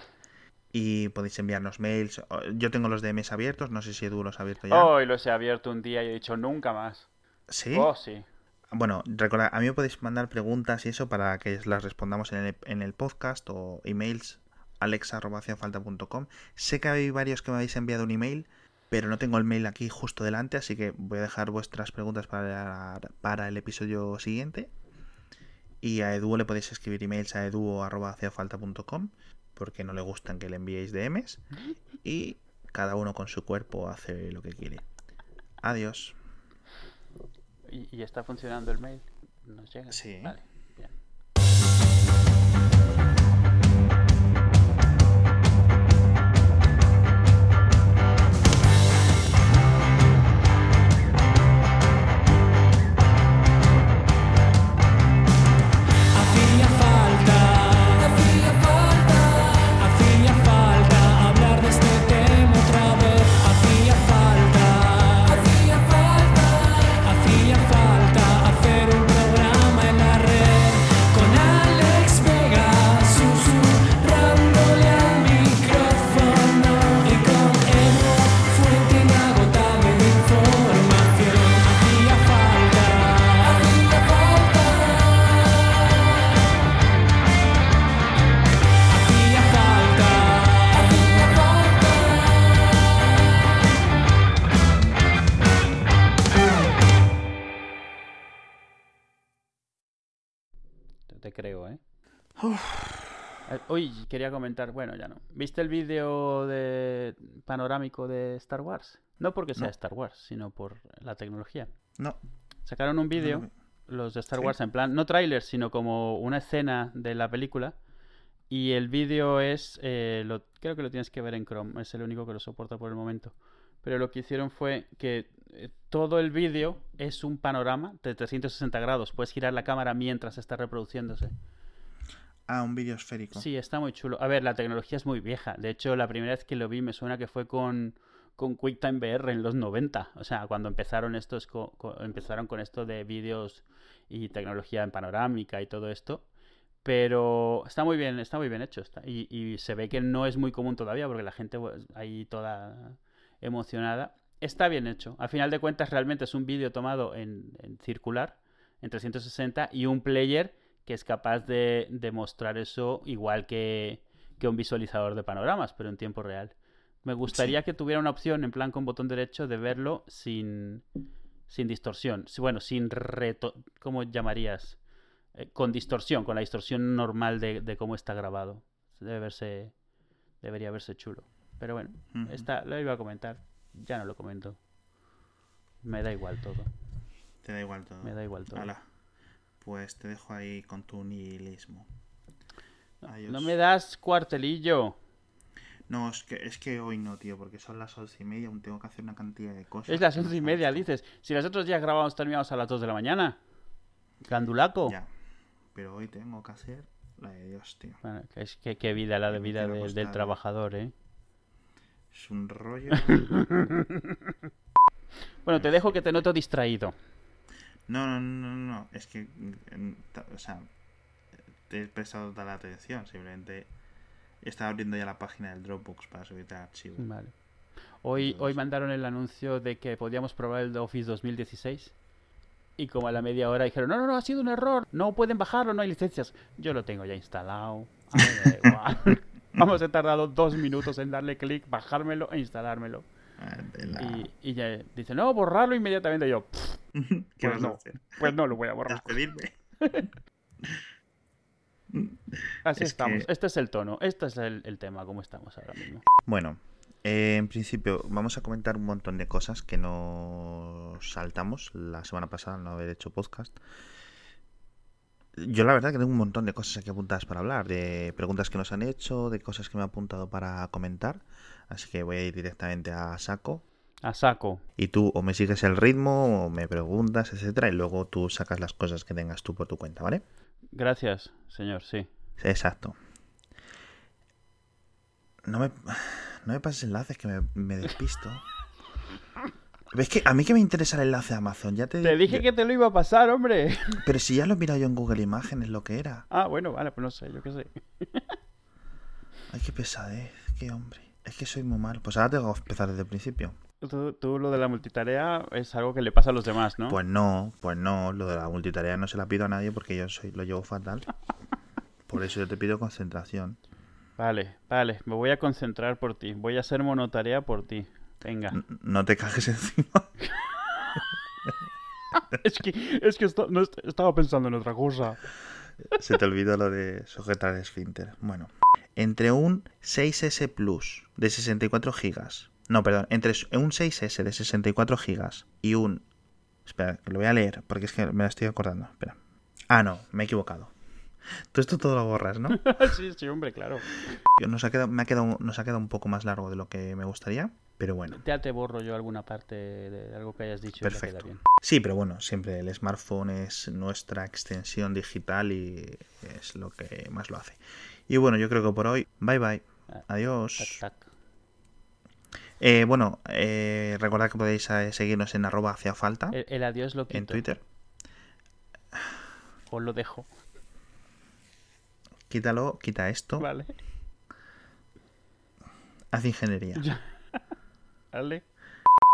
Speaker 2: Y podéis enviarnos mails. O- Yo tengo los DMs abiertos, no sé si Edu los ha abierto ya.
Speaker 1: Hoy los he abierto un día y he dicho nunca más.
Speaker 2: ¿Sí?
Speaker 1: Oh, sí.
Speaker 2: Bueno, recordad, a mí me podéis mandar preguntas y eso para que las respondamos en el, en el podcast o emails alexa.haciafalta.com. Sé que hay varios que me habéis enviado un email, pero no tengo el mail aquí justo delante, así que voy a dejar vuestras preguntas para, para el episodio siguiente. Y a Edu le podéis escribir emails a edu.haciafalta.com porque no le gustan que le enviéis DMs y cada uno con su cuerpo hace lo que quiere. Adiós.
Speaker 1: ¿Y, y está funcionando el mail? ¿Nos llega?
Speaker 2: Sí.
Speaker 1: Vale, Uy, quería comentar, bueno, ya no. ¿Viste el vídeo de panorámico de Star Wars? No porque sea
Speaker 2: No.
Speaker 1: Star Wars, sino por la tecnología.
Speaker 2: No.
Speaker 1: Sacaron un vídeo, los de Star
Speaker 2: Sí.
Speaker 1: Wars, en plan, no tráiler, sino como una escena de la película. Y el vídeo es, eh, lo, creo que lo tienes que ver en Chrome, es el único que lo soporta por el momento. Pero lo que hicieron fue que eh, todo el vídeo es un panorama de 360 grados. Puedes girar la cámara mientras está reproduciéndose.
Speaker 2: Ah, un vídeo esférico.
Speaker 1: Sí, está muy chulo. A ver, la tecnología es muy vieja. De hecho, la primera vez que lo vi me suena que fue con, con QuickTime VR en los 90. O sea, cuando empezaron estos empezaron con esto de vídeos y tecnología en panorámica y todo esto. Pero está muy bien, está muy bien hecho. Y, se ve que no es muy común todavía porque la gente pues, ahí toda emocionada. Está bien hecho. A final de cuentas, realmente es un vídeo tomado en, en circular, en 360, y un player que es capaz de, de mostrar eso igual que, que un visualizador de panoramas, pero en tiempo real. Me gustaría que tuviera una opción, en plan con botón derecho, de verlo sin, sin distorsión. Bueno, sin reto... ¿Cómo llamarías? Eh, con distorsión, con la distorsión normal de, de cómo está grabado. Debe verse... Debería verse chulo. Pero bueno, está, lo iba a comentar. Ya no lo comento. Me da igual todo.
Speaker 2: Te da igual todo.
Speaker 1: Me da igual todo.
Speaker 2: Pues te dejo ahí con tu nihilismo. Adiós.
Speaker 1: No me das cuartelillo.
Speaker 2: No, es que, es que hoy no, tío, porque son las once y media, aún tengo que hacer una cantidad de cosas.
Speaker 1: Es las once y media, dices. Si los otros días grabamos terminamos a las 2 de la mañana. Gandulaco.
Speaker 2: Ya, pero hoy tengo que hacer la de Dios, tío.
Speaker 1: Bueno, es que qué vida la de vida del,
Speaker 2: ¿eh?
Speaker 1: trabajador, ¿eh?
Speaker 2: Es un rollo. [laughs]
Speaker 1: Bueno, te dejo que te noto distraído.
Speaker 2: No, no, no, no, no, es que, mm, o sea, te he prestado toda la atención, simplemente estaba abriendo ya la página del Dropbox para subirte el archivo.
Speaker 1: Vale. Hoy,
Speaker 2: Entonces-
Speaker 1: hoy mandaron el anuncio de que podíamos probar el Office 2016. Y como a la media hora dijeron, no, no, no, ha sido un error. No pueden bajarlo, no hay licencias. Yo lo tengo ya instalado. A mí me da igual. [laughs] Vamos, he tardado dos minutos en darle clic, bajármelo e instalármelo.
Speaker 2: Ah,
Speaker 1: Y, y ya dice, no, borrarlo inmediatamente. Y yo, "Pff, [laughs]
Speaker 2: ¿Qué
Speaker 1: pues
Speaker 2: vas
Speaker 1: no.
Speaker 2: a hacer?
Speaker 1: pues no lo voy a borrar.
Speaker 2: ¿Despedirme? [laughs]
Speaker 1: Así
Speaker 2: Es
Speaker 1: estamos.
Speaker 2: que-
Speaker 1: Este es el tono. Este es el, el tema, como estamos ahora mismo.
Speaker 2: Bueno, eh, en principio vamos a comentar un montón de cosas que nos saltamos la semana pasada al no haber hecho podcast. Yo la verdad que tengo un montón de cosas aquí apuntadas para hablar, de preguntas que nos han hecho, de cosas que me he apuntado para comentar, así que voy a ir directamente a saco.
Speaker 1: A saco.
Speaker 2: Y tú o me sigues el ritmo o me preguntas, etcétera, y luego tú sacas las cosas que tengas tú por tu cuenta, ¿vale?
Speaker 1: Gracias, señor, sí.
Speaker 2: Exacto. No me, [sighs] no me pases enlaces que me, me despisto. [laughs] ¿Ves que a mí que me interesa el enlace de Amazon? Ya te,
Speaker 1: Te dije que te lo iba a pasar, hombre.
Speaker 2: Pero si ya lo he mirado yo en Google Imágenes lo que era.
Speaker 1: Ah, bueno, vale, pues no sé, yo qué sé. [laughs]
Speaker 2: Ay, qué pesadez, qué hombre. Es que soy muy mal. Pues ahora tengo que empezar desde el principio.
Speaker 1: Tú, tú lo de la multitarea es algo que le pasa a los demás, ¿no?
Speaker 2: Pues no, pues no. Lo de la multitarea no se la pido a nadie porque yo soy lo llevo fatal. [laughs] Por eso yo te pido concentración.
Speaker 1: Vale, vale, me voy a concentrar por ti. Voy a hacer monotarea por ti. Venga.
Speaker 2: No te cajes encima. [laughs]
Speaker 1: es que, es que no estaba pensando en otra cosa.
Speaker 2: Se te olvidó lo de sujetar el esfínter. Bueno, entre un 6S Plus de 64 GB. No, perdón, entre un 6S de 64 GB y un... Espera, lo voy a leer porque es que me la estoy acordando. Espera. Ah, no, me he equivocado. Tú esto todo lo borras, ¿no? [laughs]
Speaker 1: sí, sí, hombre, claro.
Speaker 2: Nos ha, quedado, me ha quedado, nos ha quedado un poco más largo de lo que me gustaría, pero bueno.
Speaker 1: Ya te borro yo alguna parte de algo que hayas dicho. y ya queda
Speaker 2: Perfecto.
Speaker 1: bien.
Speaker 2: Sí, pero bueno, siempre el smartphone es nuestra extensión digital y es lo que más lo hace. Y bueno, yo creo que por hoy, bye bye.
Speaker 1: Ah,
Speaker 2: Adiós.
Speaker 1: Tac, tac.
Speaker 2: Eh, bueno, eh, recordad que podéis eh, seguirnos en arroba hacia falta
Speaker 1: El, el adiós lo quito.
Speaker 2: en Twitter.
Speaker 1: O lo dejo.
Speaker 2: Quítalo, quita esto,
Speaker 1: Vale.
Speaker 2: haz ingeniería. [laughs]
Speaker 1: Vale.